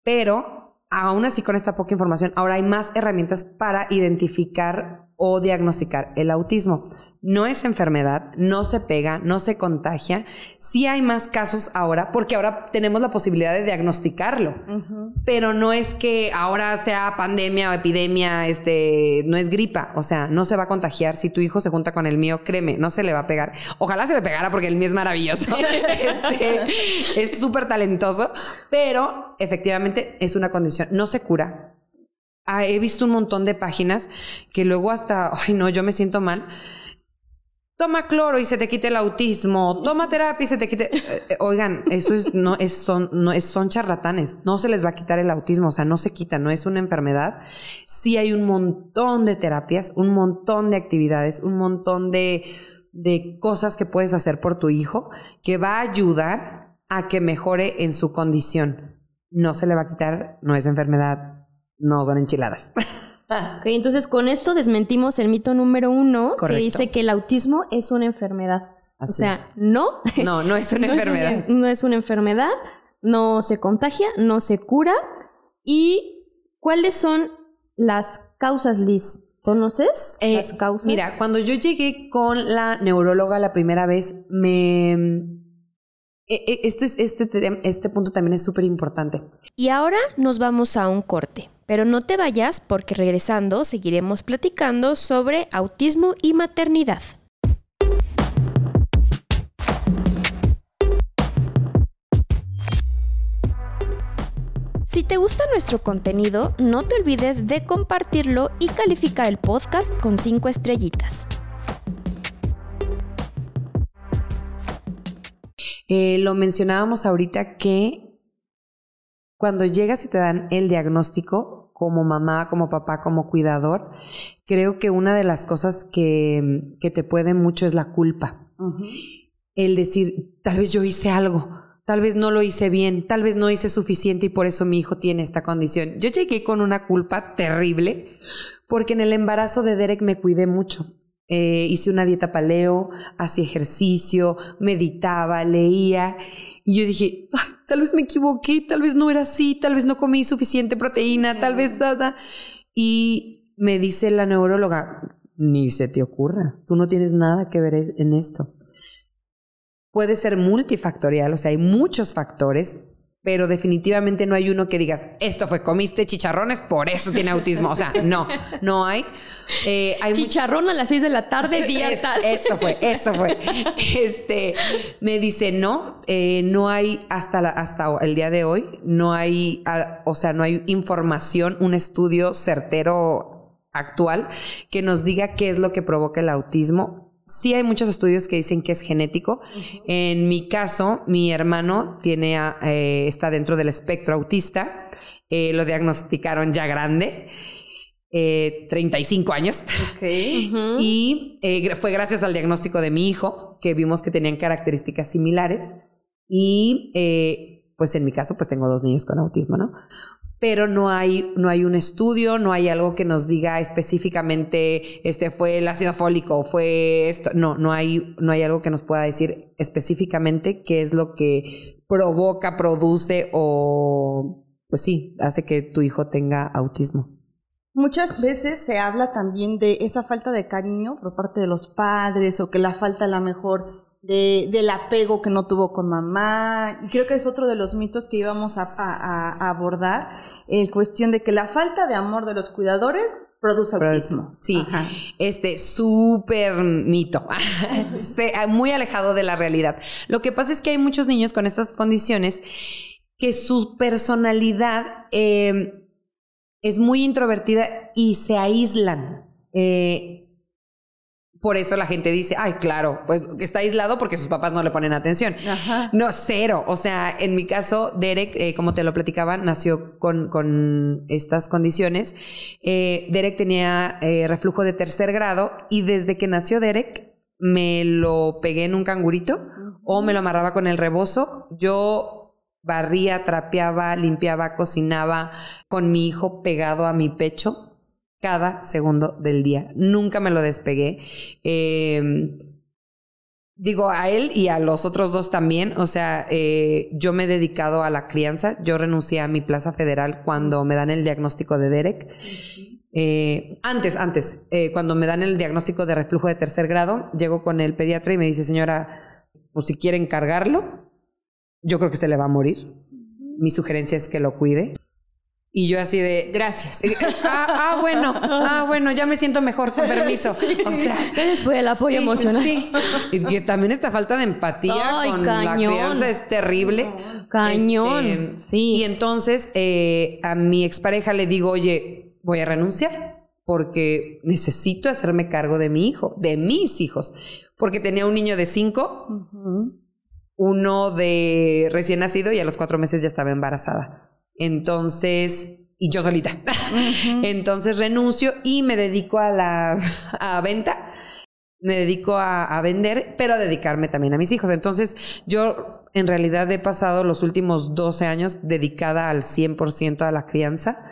pero aún así con esta poca información, ahora hay más herramientas para identificar o diagnosticar el autismo no es enfermedad, no se pega, no se contagia. Sí hay más casos ahora, porque ahora tenemos la posibilidad de diagnosticarlo, pero no es que ahora sea pandemia o epidemia, este, no es gripa, o sea, no se va a contagiar. Si tu hijo se junta con el mío, créeme, no se le va a pegar. Ojalá se le pegara porque el mío es maravilloso, (laughs) este, es súper talentoso, pero efectivamente es una condición, no se cura. Ah, he visto un montón de páginas que luego hasta, ay no, yo me siento mal toma cloro y se te quite el autismo, toma terapia y se te quite. Eh, eh, oigan, eso es, no, es, son, no, es, son charlatanes. No se les va a quitar el autismo, o sea, no se quita, no es una enfermedad. Sí hay un montón de terapias, un montón de actividades, un montón de, de cosas que puedes hacer por tu hijo que va a ayudar a que mejore en su condición. No se le va a quitar, no es enfermedad, no son enchiladas. (laughs) Okay, entonces con esto desmentimos el mito número uno que dice que el autismo es una enfermedad. o sea, no. No, no es una (laughs) enfermedad. no es una enfermedad, no se contagia, no se cura. ¿Y cuáles son las causas, Liz? ¿Conoces eh, las causas? Mira, cuando yo llegué con la neuróloga la primera vez, me... E, e, esto es, este, este punto también es súper importante. Y ahora nos vamos a un corte. Pero no te vayas porque regresando seguiremos platicando sobre autismo y maternidad. Si te gusta nuestro contenido, no te olvides de compartirlo y calificar el podcast con 5 estrellitas. Eh, lo mencionábamos ahorita que cuando llegas y te dan el diagnóstico, como mamá, como papá, como cuidador, creo que una de las cosas que, que te puede mucho es la culpa. El decir, tal vez yo hice algo, tal vez no lo hice bien, tal vez no hice suficiente y por eso mi hijo tiene esta condición. Yo llegué con una culpa terrible porque en el embarazo de Derek me cuidé mucho. Eh, hice una dieta paleo, hacía ejercicio, meditaba, leía y yo dije, tal vez me equivoqué, tal vez no era así, tal vez no comí suficiente proteína, tal vez nada. Y me dice la neuróloga, ni se te ocurra, tú no tienes nada que ver en esto. Puede ser multifactorial, o sea, hay muchos factores, pero definitivamente no hay uno que digas, esto fue, comiste chicharrones, por eso tiene autismo. O sea, no, no hay. Eh, Chicharrón a las seis de la tarde, día (laughs) Eso fue, eso fue. Este, me dice, no, eh, no hay hasta, hasta el día de hoy, no hay, o sea, no hay información, un estudio certero actual que nos diga qué es lo que provoca el autismo Sí hay muchos estudios que dicen que es genético. En mi caso, mi hermano tiene, eh, está dentro del espectro autista. Eh, lo diagnosticaron ya grande. 35 eh, años. (laughs) y fue gracias al diagnóstico de mi hijo que vimos que tenían características similares. Y pues en mi caso, pues tengo dos niños con autismo, ¿no? Pero no hay, no hay un estudio, no hay algo que nos diga específicamente, este fue el ácido fólico, fue esto, no, no hay, no hay algo que nos pueda decir específicamente qué es lo que provoca, produce o, pues sí, hace que tu hijo tenga autismo. Muchas veces se habla también de esa falta de cariño por parte de los padres o que la falta a la mejor de, del apego que no tuvo con mamá. Y creo que es otro de los mitos que íbamos a, a, abordar, en cuestión de que la falta de amor de los cuidadores produce autismo. Sí, este súper mito, (laughs) muy alejado de la realidad. Lo que pasa es que hay muchos niños con estas condiciones que su personalidad eh, es muy introvertida y se aíslan. Eh, por eso la gente dice, ay, claro, pues está aislado porque sus papás no le ponen atención. No, cero. O sea, en mi caso, Derek, eh, como te lo platicaba, nació con, con estas condiciones. Eh, Derek tenía eh, reflujo de tercer grado y desde que nació Derek me lo pegué en un cangurito o me lo amarraba con el rebozo. Yo barría, trapeaba, limpiaba, cocinaba con mi hijo pegado a mi pecho cada segundo del día. Nunca me lo despegué. Eh, digo, a él y a los otros dos también. O sea, eh, yo me he dedicado a la crianza. Yo renuncié a mi plaza federal cuando me dan el diagnóstico de Derek. Eh, antes, antes, eh, cuando me dan el diagnóstico de reflujo de tercer grado, llego con el pediatra y me dice, señora, pues si quiere encargarlo, yo creo que se le va a morir. Mi sugerencia es que lo cuide. Y yo así de... Gracias. Ah, ah, bueno, ah, bueno, ya me siento mejor, con permiso. (laughs) O sea... Gracias por el apoyo sí, emocional. Sí. Y que también esta falta de empatía Ay, con cañón. la crianza es terrible. Cañón, Este, sí. Y entonces eh, a mi expareja le digo, oye, voy a renunciar porque necesito hacerme cargo de mi hijo, de mis hijos. Porque tenía un niño de cinco, uno de recién nacido y a los cuatro meses ya estaba embarazada. Entonces, y yo solita. (laughs) Entonces renuncio y me dedico a la (laughs) a venta. Me dedico a, a vender, pero a dedicarme también a mis hijos. Entonces, yo en realidad he pasado los últimos 12 años dedicada al 100% a la crianza.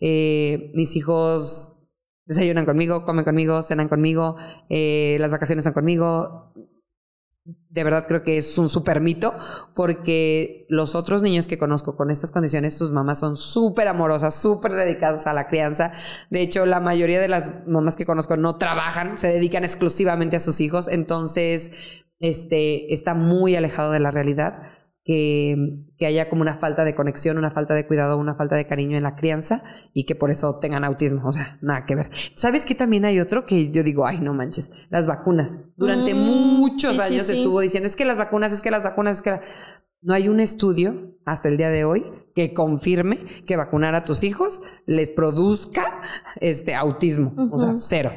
Eh, mis hijos desayunan conmigo, comen conmigo, cenan conmigo, eh, las vacaciones son conmigo. De verdad creo que es un súper mito porque los otros niños que conozco con estas condiciones, sus mamás son súper amorosas, súper dedicadas a la crianza. De hecho, la mayoría de las mamás que conozco no trabajan, se dedican exclusivamente a sus hijos. Entonces, este, está muy alejado de la realidad que, que haya como una falta de conexión, una falta de cuidado, una falta de cariño en la crianza y que por eso tengan autismo. (laughs) O sea, nada que ver. ¿Sabes que también hay otro que yo digo, ay, no manches, las vacunas? Durante Mm, muchos sí, años sí. estuvo diciendo, es que las vacunas, es que las vacunas, es que... la-". No hay un estudio hasta el día de hoy que confirme que vacunar a tus hijos les produzca este autismo. O sea, cero.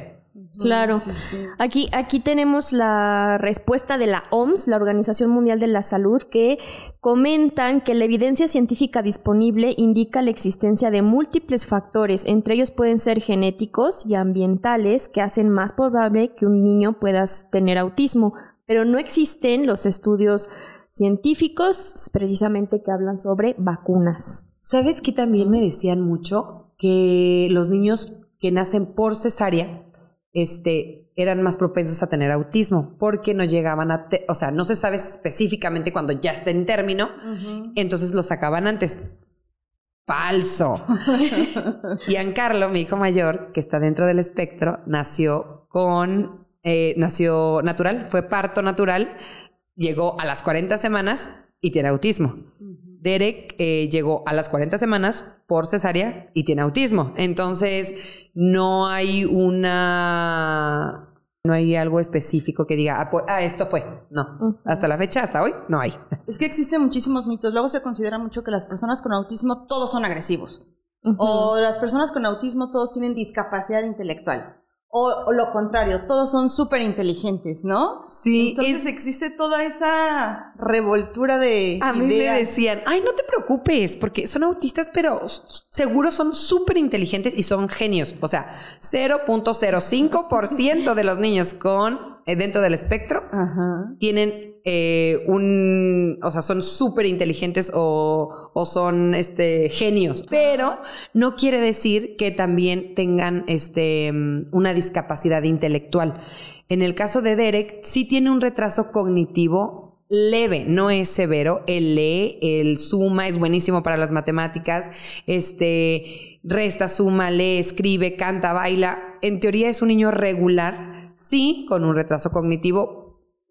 Claro. Sí, sí. Aquí, aquí tenemos la respuesta de la OMS, la Organización Mundial de la Salud, que comentan que la evidencia científica disponible indica la existencia de múltiples factores, entre ellos pueden ser genéticos y ambientales, que hacen más probable que un niño pueda tener autismo, pero no existen los estudios científicos precisamente que hablan sobre vacunas. ¿Sabes que también me decían mucho que los niños que nacen por cesárea este, eran más propensos a tener autismo porque no llegaban a, o sea, no se sabe específicamente cuando ya está en término, entonces lo sacaban antes. Falso. (laughs) Giancarlo, mi hijo mayor, que está dentro del espectro, nació con, eh, nació natural, fue parto natural, llegó a las 40 semanas y tiene autismo. Derek eh, llegó a las 40 semanas por cesárea y tiene autismo. Entonces, no hay una... No hay algo específico que diga, ah, por- ah, esto fue. No. Hasta la fecha, hasta hoy, no hay. (laughs) Es que existen muchísimos mitos. Luego se considera mucho que las personas con autismo todos son agresivos. O las personas con autismo todos tienen discapacidad intelectual. O, o lo contrario, todos son súper inteligentes, ¿no? Sí, Entonces existe toda esa revoltura de A mí me ideas. decían, ay, no te preocupes, porque son autistas, pero seguro son súper inteligentes y son genios. O sea, 0.05% de los niños con dentro del espectro Ajá. tienen eh, un, o sea, son súper inteligentes o, o son este, genios, pero no quiere decir que también tengan este, una discapacidad intelectual. En el caso de Derek, sí tiene un retraso cognitivo leve, no es severo. Él lee, él suma, es buenísimo para las matemáticas, este, resta, suma, lee, escribe, canta, baila. En teoría es un niño regular, sí, con un retraso cognitivo,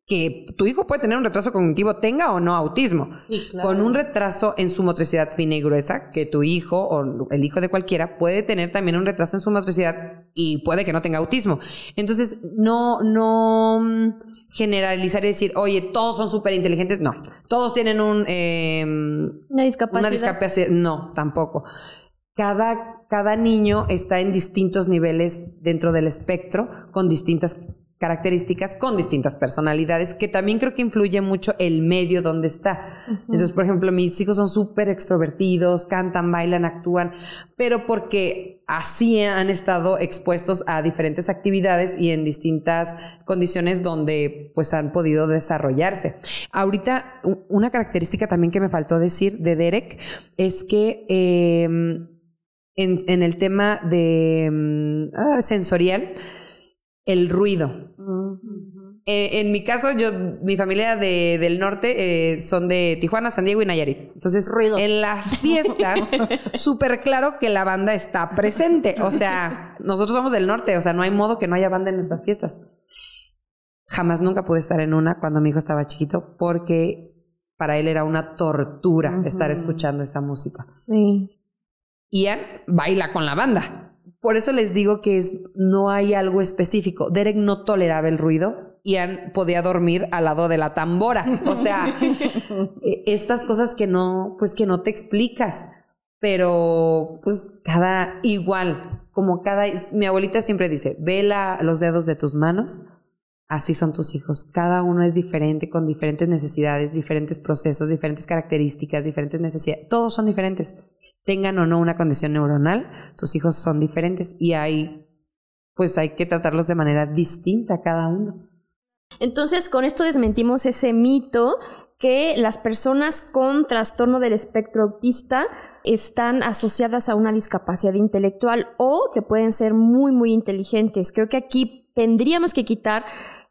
que tu hijo puede tener un retraso cognitivo, tenga o no autismo, Sí, claro. con un retraso en su motricidad fina y gruesa, que tu hijo o el hijo de cualquiera puede tener también un retraso en su motricidad y puede que no tenga autismo. Entonces, no, no mm, generalizar y decir, oye, todos son súper inteligentes, no, todos tienen un... eh, Una discapacidad. una discapacidad, no, tampoco. Cada, cada niño está en distintos niveles dentro del espectro con distintas características con distintas personalidades, que también creo que influye mucho el medio donde está. Entonces, por ejemplo, mis hijos son súper extrovertidos, cantan, bailan, actúan, pero porque así han estado expuestos a diferentes actividades y en distintas condiciones donde pues han podido desarrollarse. Ahorita, una característica también que me faltó decir de Derek es que em, en, el tema de mm, ah, sensorial, el ruido. Eh, en mi caso, yo, mi familia de, del norte eh, son de Tijuana, San Diego y Nayarit. Entonces, en las fiestas, (laughs) súper claro que la banda está presente. O sea, nosotros somos del norte, o sea, no hay modo que no haya banda en nuestras fiestas. Jamás nunca pude estar en una cuando mi hijo estaba chiquito porque para él era una tortura estar escuchando esa música. Sí. Ian baila con la banda. Por eso les digo que es, no hay algo específico. Derek no toleraba el ruido. Ian podía dormir al lado de la tambora. O sea, (laughs) e, estas cosas que no, pues que no te explicas. Pero, pues, cada igual, como cada, mi abuelita siempre dice, vela los dedos de tus manos, así son tus hijos. Cada uno es diferente, con diferentes necesidades, diferentes procesos, diferentes características, diferentes necesidades. Todos son diferentes tengan o no una condición neuronal, tus hijos son diferentes y hay, pues hay que tratarlos de manera distinta cada uno. Entonces, con esto desmentimos ese mito que las personas con trastorno del espectro autista están asociadas a una discapacidad intelectual o que pueden ser muy, muy inteligentes. Creo que aquí tendríamos que quitar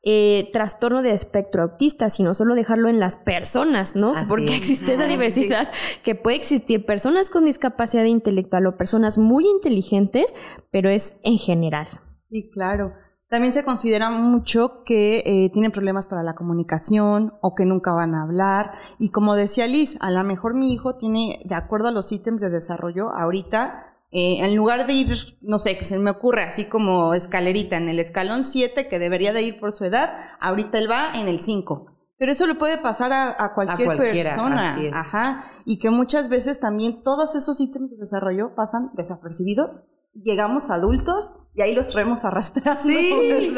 eh, trastorno de espectro autista, sino solo dejarlo en las personas, ¿no? Porque existe esa diversidad que puede existir personas con discapacidad intelectual o personas muy inteligentes, pero es en general. Sí, claro. También se considera mucho que eh, tienen problemas para la comunicación o que nunca van a hablar. Y como decía Liz, a lo mejor mi hijo tiene, de acuerdo a los ítems de desarrollo, ahorita eh, en lugar de ir, no sé, que se me ocurre así como escalerita en el escalón 7 que debería de ir por su edad, ahorita él va en el 5. Pero eso le puede pasar a, cualquier persona. Ajá. Y que muchas veces también todos esos ítems de desarrollo pasan desapercibidos llegamos adultos y ahí los traemos arrastrando. (laughs) Sí.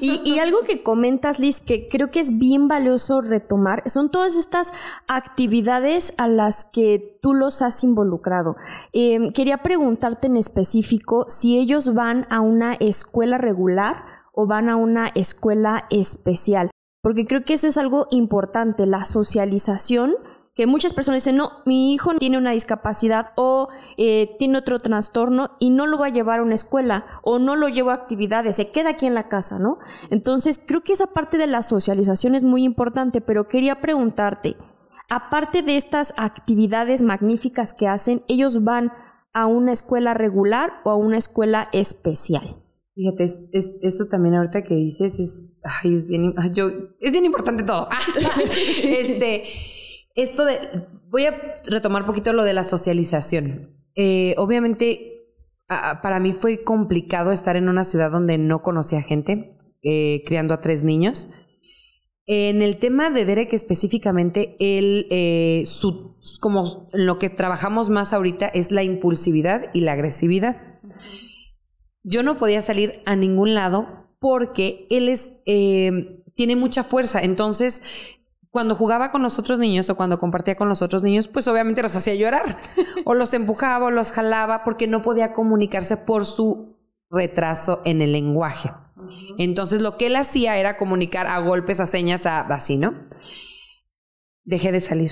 Y, y, algo que comentas, Liz, que creo que es bien valioso retomar, son todas estas actividades a las que tú los has involucrado. Em, quería preguntarte en específico si ellos van a una escuela regular o van a una escuela especial, porque creo que eso es algo importante, la socialización que muchas personas dicen, no, mi hijo tiene una discapacidad o eh, tiene otro trastorno y no lo va a llevar a una escuela o no lo llevo a actividades, se queda aquí en la casa, ¿no? Entonces, creo que esa parte de la socialización es muy importante, pero quería preguntarte, aparte de estas actividades magníficas que hacen, ellos van a una escuela regular o a una escuela especial. Fíjate, es, esto también ahorita que dices es, es bien, es bien importante todo. (laughs) este, esto de, voy a retomar un poquito lo de la socialización. Eh, obviamente, para mí fue complicado estar en una ciudad donde no conocía gente, eh, criando a tres niños. En el tema de Derek específicamente, él, eh, su, como lo que trabajamos más ahorita es la impulsividad y la agresividad. Yo no podía salir a ningún lado porque él es, tiene mucha fuerza, entonces cuando jugaba con los otros niños o cuando compartía con los otros niños, pues obviamente los hacía llorar (laughs) o los empujaba o los jalaba porque no podía comunicarse por su retraso en el lenguaje. Entonces lo que él hacía era comunicar a golpes, a señas, a así, ¿no? Dejé de salir.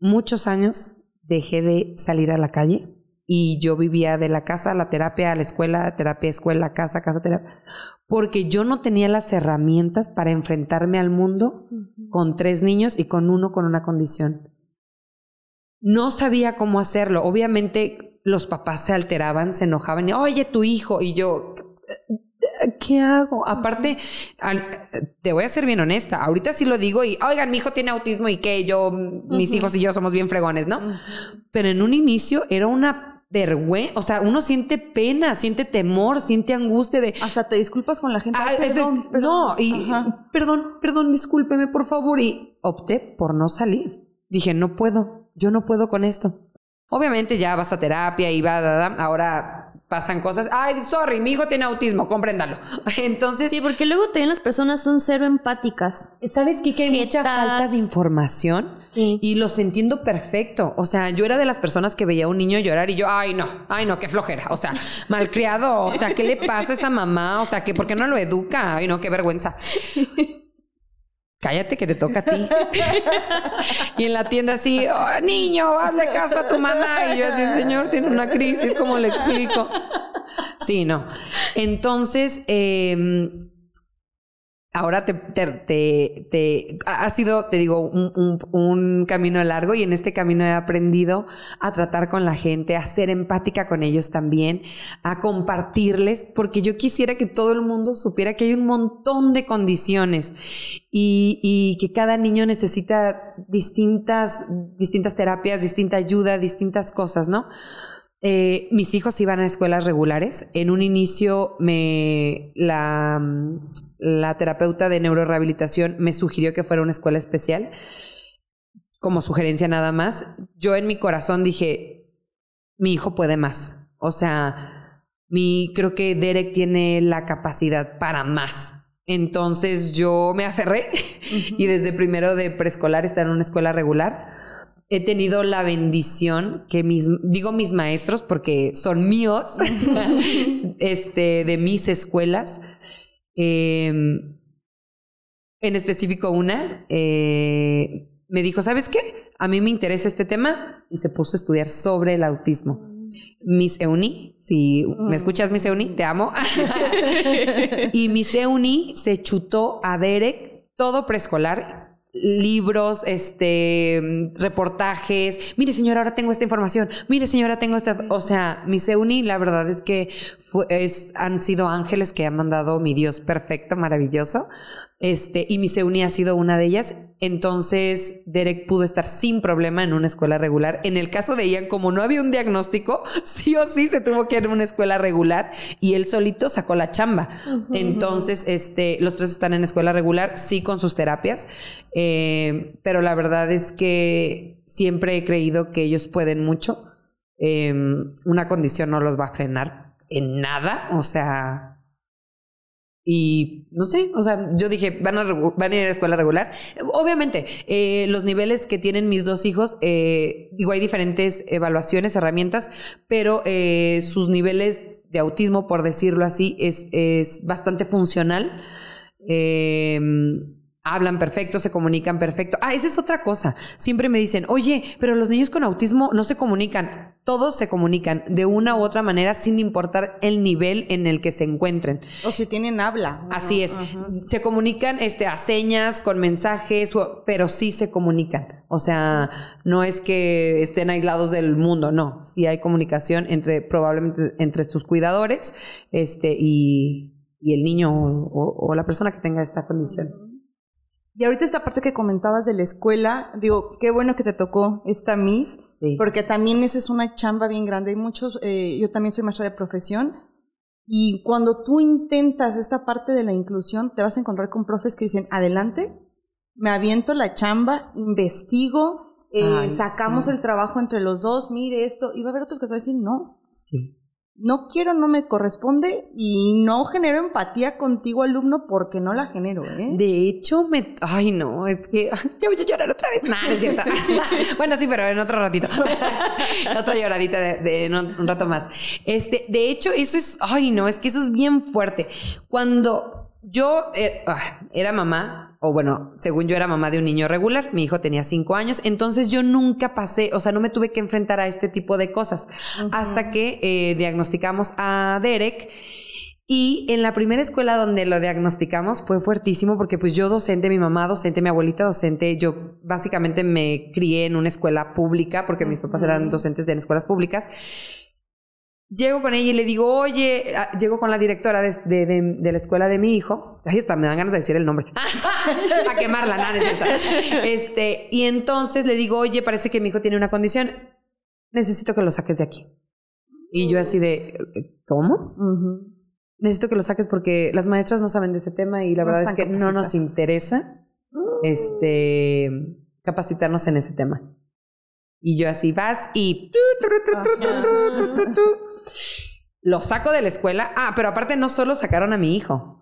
Muchos años dejé de salir a la calle y yo vivía de la casa a la terapia, a la escuela, terapia, escuela, casa, casa, terapia, porque yo no tenía las herramientas para enfrentarme al mundo con tres niños y con uno con una condición. No sabía cómo hacerlo. Obviamente los papás se alteraban, se enojaban, y, oye, tu hijo, y yo, ¿qué hago? Aparte, te voy a ser bien honesta, ahorita sí lo digo y, oigan, mi hijo tiene autismo y que yo, mis hijos y yo somos bien fregones, ¿no? Pero en un inicio era una vergüenza, o sea, uno siente pena, siente temor, siente angustia de... Hasta te disculpas con la gente. Ah, perdón, No, y perdón, perdón, discúlpeme por favor. Y opté por no salir. Dije, no puedo, yo no puedo con esto. Obviamente ya vas a terapia y va, ahora pasan cosas. Ay, sorry, mi hijo tiene autismo, compréndalo. (laughs) Entonces. Sí, porque luego también las personas son cero empáticas. ¿Sabes qué? Que hay mucha falta de información. Sí. Y los entiendo perfecto. O sea, yo era de las personas que veía a un niño llorar y yo, ay, no, ay, no, qué flojera. O sea, (laughs) malcriado. O sea, ¿qué le pasa a esa mamá? O sea, que ¿por qué no lo educa? Ay, no, qué vergüenza. (laughs) Cállate que te toca a ti. y en la tienda así, "Oh, niño, hazle caso a tu mamá. Y yo así, señor, tiene una crisis, ¿cómo le explico? Sí, no. Entonces, eh, ahora te, te, te- ha sido, te digo, un, un- un camino largo y en este camino he aprendido a tratar con la gente, a ser empática con ellos también, a compartirles, porque yo quisiera que todo el mundo supiera que hay un montón de condiciones y, y que cada niño necesita distintas, distintas terapias, distinta ayuda, distintas cosas, ¿no? Eh, mis hijos iban a escuelas regulares. En un inicio me la, la terapeuta de neurorehabilitación me sugirió que fuera una escuela especial, como sugerencia nada más. Yo en mi corazón dije, mi hijo puede más. O sea, mi, creo que Derek tiene la capacidad para más. Entonces yo me aferré (laughs) y desde primero de preescolar está en una escuela regular he tenido la bendición que mis, digo mis maestros porque son míos, (laughs) este, de mis escuelas. eh, en específico una, eh, me dijo, ¿sabes qué? A mí me interesa este tema y se puso a estudiar sobre el autismo. Miss Euni, si me escuchas Miss Euni, te amo. (laughs) (laughs) y Miss Euni se chutó a Derek todo preescolar libros, este, reportajes. Mire, señora, ahora tengo esta información. Mire, señora, tengo esta. O sea, mi Seuni, la verdad es que fue- es, han sido ángeles que ha mandado mi Dios perfecto, maravilloso. Este, y mi Seuni ha sido una de ellas. Entonces, Derek pudo estar sin problema en una escuela regular. En el caso de Ian, como no había un diagnóstico, (laughs) sí o sí se tuvo que ir a una escuela regular y él solito sacó la chamba. Entonces, este, los tres están en escuela regular, sí con sus terapias, eh, pero la verdad es que siempre he creído que ellos pueden mucho. Eh, una condición no los va a frenar en nada, o sea, y no sé, o sea, yo dije, van a, van a ir a la escuela regular. Obviamente, eh, los niveles que tienen mis dos hijos, eh, digo, hay diferentes evaluaciones, herramientas, pero eh, sus niveles de autismo, por decirlo así, es, es bastante funcional. Eh, hablan perfecto, se comunican perfecto. Ah, esa es otra cosa. Siempre me dicen, oye, pero los niños con autismo no se comunican. Todos se comunican de una u otra manera sin importar el nivel en el que se encuentren. O si tienen habla. Así es. Se comunican este, a señas, con mensajes, pero sí se comunican. O sea, no es que estén aislados del mundo, no. Sí hay comunicación entre, probablemente, entre sus cuidadores este, y, y el niño o, o- o la persona que tenga esta condición. Y ahorita esta parte que comentabas de la escuela, digo, qué bueno que te tocó esta Miss, Sí. porque también esa es una chamba bien grande. Hay muchos, eh, yo también soy maestra de profesión, y cuando tú intentas esta parte de la inclusión, te vas a encontrar con profes que dicen, adelante, me aviento la chamba, investigo, eh, Ay, sacamos sí. el trabajo entre los dos, mire esto, y va a haber otros que te van a decir, no, Sí. No quiero, no me corresponde, y no genero empatía contigo, alumno, porque no la genero, ¿eh? De hecho, me. Ay, no, es que. (laughs) Ya voy a llorar otra vez. No, no es cierto. (laughs) bueno, sí, pero en otro ratito. (laughs) Otra lloradita de, un rato más. Este, de hecho, eso es. Ay, no, es que eso es bien fuerte. Cuando yo eh, ah, era mamá, o bueno, según yo era mamá de un niño regular, mi hijo tenía cinco años, entonces yo nunca pasé, o sea, no me tuve que enfrentar a este tipo de cosas. Hasta que eh, diagnosticamos a Derek. Y en la primera escuela donde lo diagnosticamos fue fuertísimo porque pues yo docente, mi mamá docente, mi abuelita docente, yo básicamente me crié en una escuela pública porque mis papás eran docentes de escuelas públicas. Llego con ella y le digo, oye, ah, llego con la directora de, de- de- de la escuela de mi hijo. Ahí está, me dan ganas de decir el nombre. A quemarla, nada, no. Este, y entonces le digo, oye, parece que mi hijo tiene una condición. Necesito que lo saques de aquí. Y yo así de, ¿cómo? Necesito que lo saques porque las maestras no saben de ese tema y la No verdad es que no nos interesa este capacitarnos en ese tema. Y yo así vas y lo saco de la escuela. Ah, pero aparte no solo sacaron a mi hijo,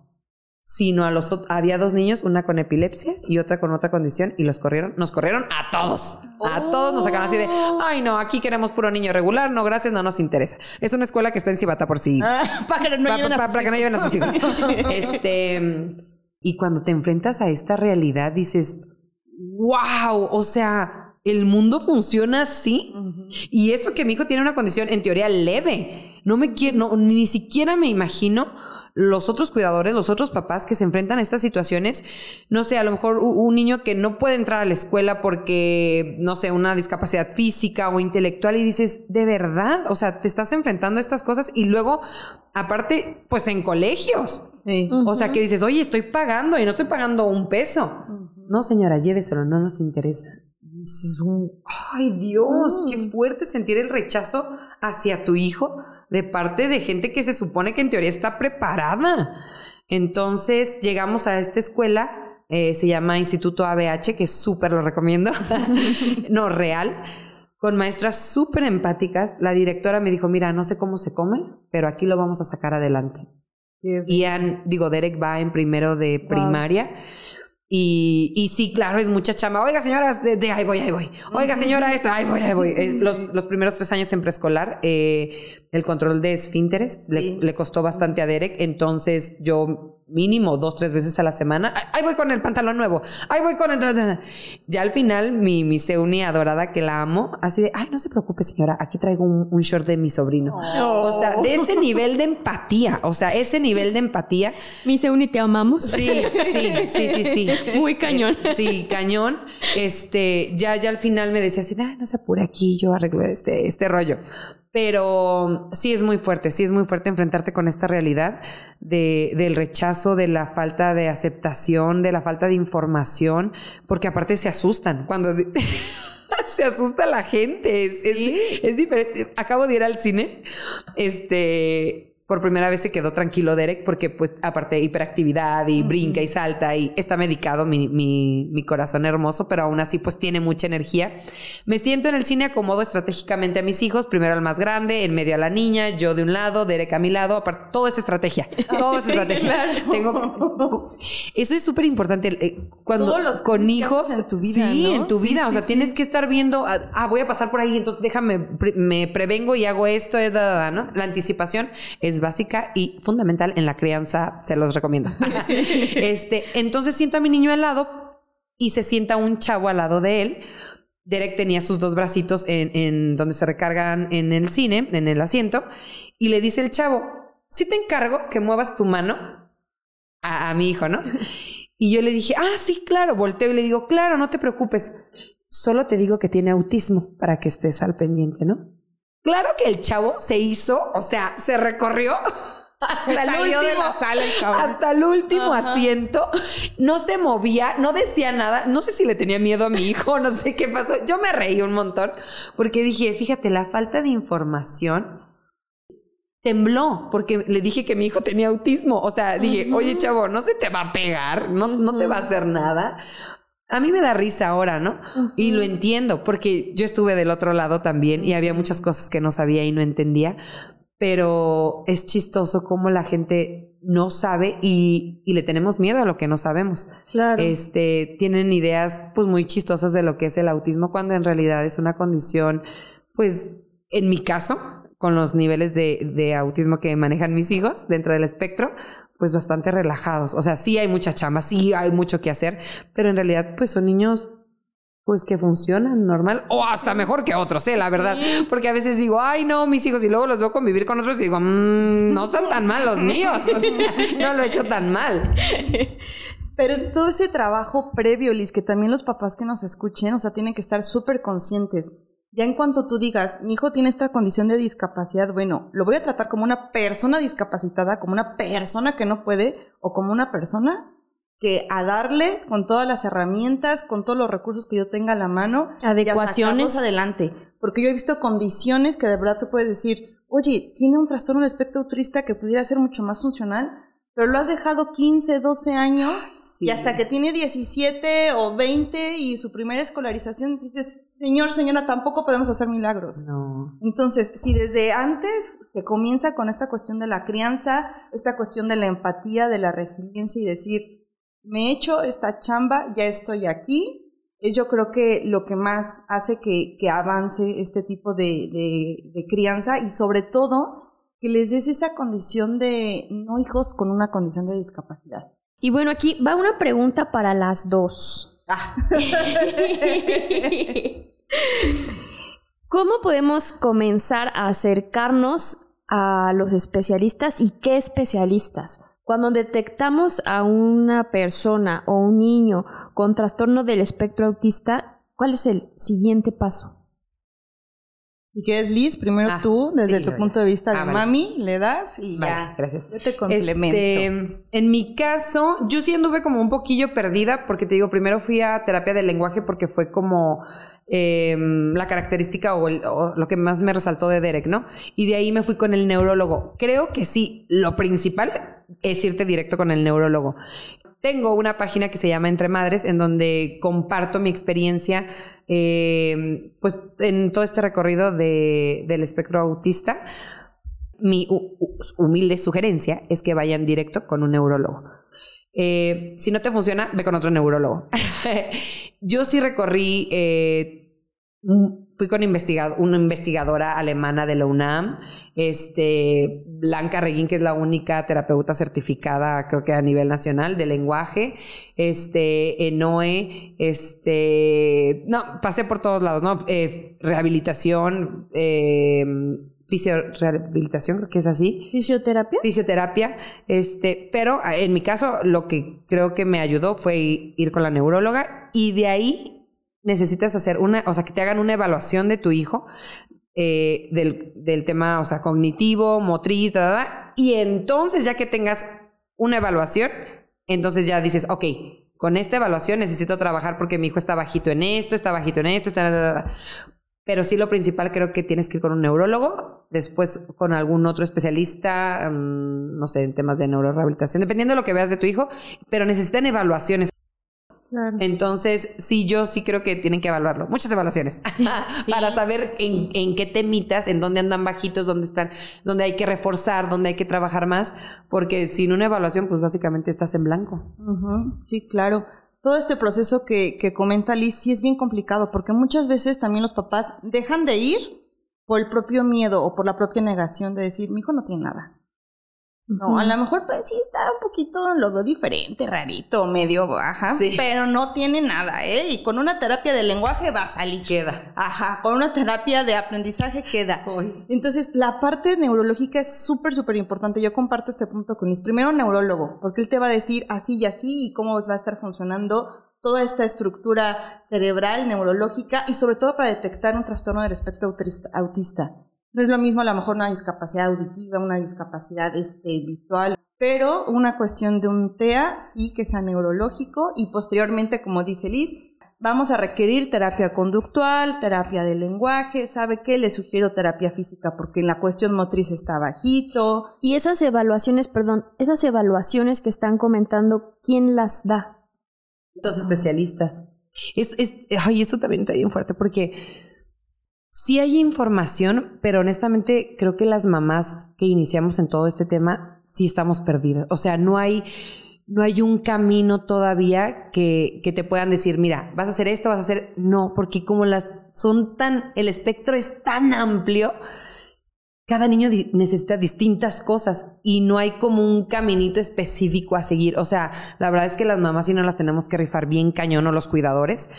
sino a los había dos niños, una con epilepsia y otra con otra condición y los corrieron, nos corrieron a todos. A todos nos sacaron así de, ay no, aquí queremos puro niño regular, no gracias, no nos interesa. Es una escuela que está en Cibata por si Ah, (laughs) para que no Pa- lleven a pa- sus para que no lleven a sus hijos. (laughs) Este, y cuando te enfrentas a esta realidad, dices, wow, o sea, el mundo funciona así. Y eso que mi hijo tiene una condición en teoría leve. No me quiero, no, ni siquiera me imagino los otros cuidadores, los otros papás que se enfrentan a estas situaciones. No sé, a lo mejor un niño que no puede entrar a la escuela porque, no sé, una discapacidad física o intelectual y dices, de verdad, o sea, te estás enfrentando a estas cosas y luego, aparte, pues en colegios. Sí. O sea, que dices, oye, estoy pagando y no estoy pagando un peso. No, señora, lléveselo, no nos interesa. Dices, ay Dios, qué fuerte sentir el rechazo hacia tu hijo de parte de gente que se supone que en teoría está preparada. Entonces llegamos a esta escuela, eh, se llama Instituto ABH, que súper lo recomiendo, (laughs) no, real, con maestras súper empáticas. La directora me dijo, mira, no sé cómo se come, pero aquí lo vamos a sacar adelante. Ian, digo, Derek va en primero de primaria. Y, y sí, claro, es mucha chamba. Oiga, señora, de, de ahí voy, ahí voy. Oiga, señora, esto, ahí voy, ahí voy. Eh, los, los primeros tres años en preescolar, eh, el control de esfínteres le costó bastante a Derek. Entonces, yo mínimo dos, tres veces a la semana, "Ay, ahí voy con el pantalón nuevo. Ahí voy con el... Ya al final, mi, mi Seuni adorada, que la amo, así de, ay, no se preocupe, señora, aquí traigo un, un short de mi sobrino. O sea, de ese nivel de empatía, o sea, ese nivel de empatía. Mi Seuni, te amamos. Sí, sí, sí, sí, sí. Muy cañón. Eh, sí, cañón. Este, ya, ya al final me decía así, "Ah, no se apure aquí, yo arreglo este, este rollo. Pero sí es muy fuerte, sí es muy fuerte enfrentarte con esta realidad de, del rechazo, de la falta de aceptación, de la falta de información, porque aparte se asustan cuando (laughs) se asusta la gente. Es, es- es diferente. Acabo de ir al cine. Este. Por primera vez se quedó tranquilo Derek porque pues aparte hiperactividad y brinca y salta y está medicado mi, mi, mi corazón hermoso, pero aún así pues tiene mucha energía. Me siento en el cine, acomodo estratégicamente a mis hijos, primero al más grande, en medio a la niña, yo de un lado, Derek a mi lado, aparte, todo es estrategia, (laughs) todo es estrategia. Tengo, eso es súper importante. eh, Cuando Todos los con hijos, en tu vida, sí, ¿no? en tu Sí, vida, o sí, sea, sí. tienes que estar viendo, ah, ah, voy a pasar por ahí, entonces déjame, me prevengo y hago esto, eh, ¿no? La anticipación es básica y fundamental en la crianza, se los recomiendo. (laughs) este, entonces siento a mi niño al lado y se sienta un chavo al lado de él. Derek tenía sus dos bracitos en, en donde se recargan en el cine, en el asiento, y le dice el chavo, si te encargo que muevas tu mano a, a mi hijo, ¿no? Y yo le dije, ah, sí, claro, volteo y le digo, claro, no te preocupes, solo te digo que tiene autismo para que estés al pendiente, ¿no? Claro que el chavo se hizo, o sea, se recorrió (laughs) hasta el último, de la sala el hasta el último Ajá. asiento, no se movía, no decía nada, no sé si le tenía miedo a mi hijo, (laughs) no sé qué pasó, yo me reí un montón porque dije, fíjate, la falta de información tembló porque le dije que mi hijo tenía autismo. O sea, dije, oye, chavo, no se te va a pegar, no, no te va a hacer nada. A mí me da risa ahora, ¿no? Y lo entiendo porque yo estuve del otro lado también y había muchas cosas que no sabía y no entendía, pero es chistoso cómo la gente no sabe y, y le tenemos miedo a lo que no sabemos. Claro. Este, tienen ideas pues muy chistosas de lo que es el autismo cuando en realidad es una condición, pues en mi caso, con los niveles de, de autismo que manejan mis hijos dentro del espectro, pues bastante relajados. O sea, sí hay mucha chamba, sí hay mucho que hacer, pero en realidad pues son niños pues que funcionan normal o hasta mejor que otros, ¿eh? La verdad. Porque a veces digo, ay, no, mis hijos, y luego los veo convivir con otros y digo, "Mm, no están tan mal los míos. O sea, no lo he hecho tan mal. (laughs) Pero es todo ese trabajo previo, Liz, que también los papás que nos escuchen, o sea, tienen que estar súper conscientes. Ya en cuanto tú digas, mi hijo tiene esta condición de discapacidad, bueno, lo voy a tratar como una persona discapacitada, como una persona que no puede, o como una persona que a darle con todas las herramientas, con todos los recursos que yo tenga a la mano, y a Adecuaciones. sacarlos adelante. Porque yo he visto condiciones que de verdad tú puedes decir, oye, tiene un trastorno del espectro autista que pudiera ser mucho más funcional, pero lo has dejado 15, 12 años y hasta que tiene 17 o 20 y su primera escolarización dices, señor, señora, tampoco podemos hacer milagros. No. Entonces, si desde antes se comienza con esta cuestión de la crianza, esta cuestión de la empatía, de la resiliencia y decir, me he hecho esta chamba, ya estoy aquí, es yo creo que lo que más hace que, avance este tipo de, de crianza y sobre todo que les des esa condición de no hijos con una condición de discapacidad. Y bueno, aquí va una pregunta para las dos. Ah. (laughs) ¿Cómo podemos comenzar a acercarnos a los especialistas y qué especialistas? Cuando detectamos a una persona o un niño con trastorno del espectro autista, ¿cuál es el siguiente paso? Si quieres, Liz, primero ah, tú, desde tu punto de vista de ah, mami, le das y ya. Gracias. Yo te complemento. Este, en mi caso, yo sí anduve como un poquillo perdida, porque te digo, primero fui a terapia del lenguaje porque fue como em, la característica o, o, lo que más me resaltó de Derek, ¿no? Y de ahí me fui con el neurólogo. Creo que sí, lo principal es irte directo con el neurólogo. Tengo una página que se llama Entre Madres, en donde comparto mi experiencia, eh, pues en todo este recorrido del espectro autista. Mi humilde sugerencia es que vayan directo con un neurólogo. Eh, si no te funciona, ve con otro neurólogo. (laughs) Yo sí recorrí eh, fui con una investigadora alemana de la UNAM, este, Blanca Reguín, que es la única terapeuta certificada, creo que a nivel nacional, de lenguaje, este, Enoe, este, no, pasé por todos lados, ¿no? Eh, rehabilitación, eh, rehabilitación, creo que es así. ¿Fisioterapia? Fisioterapia, este, pero en mi caso lo que creo que me ayudó fue ir con la neuróloga y de ahí necesitas hacer una, o sea, que te hagan una evaluación de tu hijo eh, del, tema, o sea, cognitivo, motriz, y entonces ya que tengas una evaluación, entonces ya dices, ok, con esta evaluación necesito trabajar porque mi hijo está bajito en esto, está bajito en esto, está... Pero sí lo principal creo que tienes que ir con un neurólogo, después con algún otro especialista, mm, no sé, en temas de neurorehabilitación, dependiendo de lo que veas de tu hijo, pero necesitan evaluaciones. Entonces, sí, yo sí creo que tienen que evaluarlo. Muchas evaluaciones (laughs) (laughs) para saber en, en, qué temitas, en dónde andan bajitos, dónde están, dónde hay que reforzar, dónde hay que trabajar más, porque sin una evaluación, pues básicamente estás en blanco. Sí, claro. Todo este proceso que, que comenta Liz sí es bien complicado, porque muchas veces también los papás dejan de ir por el propio miedo o por la propia negación de decir, mi hijo no tiene nada. No, a lo mejor pues sí está un poquito, lo veo diferente, rarito, medio baja, sí. pero no tiene nada, ¿eh? Y con una terapia de lenguaje va a salir. Queda. Ajá, con una terapia de aprendizaje queda. Entonces, la parte neurológica es súper, súper importante. Yo comparto este punto con mis primero neurólogo, porque él te va a decir así y así y cómo va a estar funcionando toda esta estructura cerebral, neurológica y sobre todo para detectar un trastorno del espectro autista. No es lo mismo a lo mejor una discapacidad auditiva, una discapacidad este, visual, pero una cuestión de un TEA sí que sea neurológico y posteriormente, como dice Liz, vamos a requerir terapia conductual, terapia de lenguaje, ¿sabe qué? Le sugiero terapia física porque en la cuestión motriz está bajito. Y esas evaluaciones, perdón, esas evaluaciones que están comentando, ¿quién las da? Dos especialistas. Es, es, ay, esto también está bien fuerte porque Sí hay información, pero honestamente creo que las mamás que iniciamos en todo este tema sí estamos perdidas. O sea, no hay, no hay un camino todavía que, que te puedan decir, mira, vas a hacer esto, vas a hacer. No, porque como las son tan, el espectro es tan amplio, cada niño necesita distintas cosas y no hay como un caminito específico a seguir. O sea, la verdad es que las mamás sí no las tenemos que rifar bien cañón o los cuidadores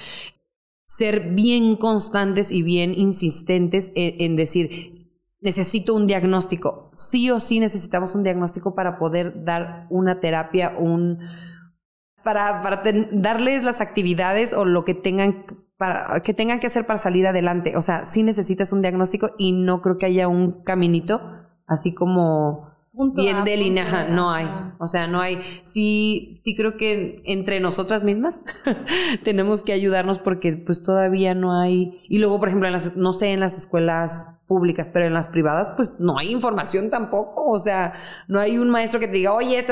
ser bien constantes y bien insistentes en, decir, necesito un diagnóstico. Sí o sí necesitamos un diagnóstico para poder dar una terapia, un para, para darles las actividades o lo que tengan para, que tengan que hacer para salir adelante. O sea, sí necesitas un diagnóstico y no creo que haya un caminito así como bien delineado, no hay. O sea, no hay. Sí, sí creo que entre nosotras mismas (laughs) tenemos que ayudarnos porque pues todavía no hay. Y luego, por ejemplo, en las, no sé, en las escuelas públicas, pero en las privadas, pues no hay información tampoco. O sea, no hay un maestro que te diga, oye,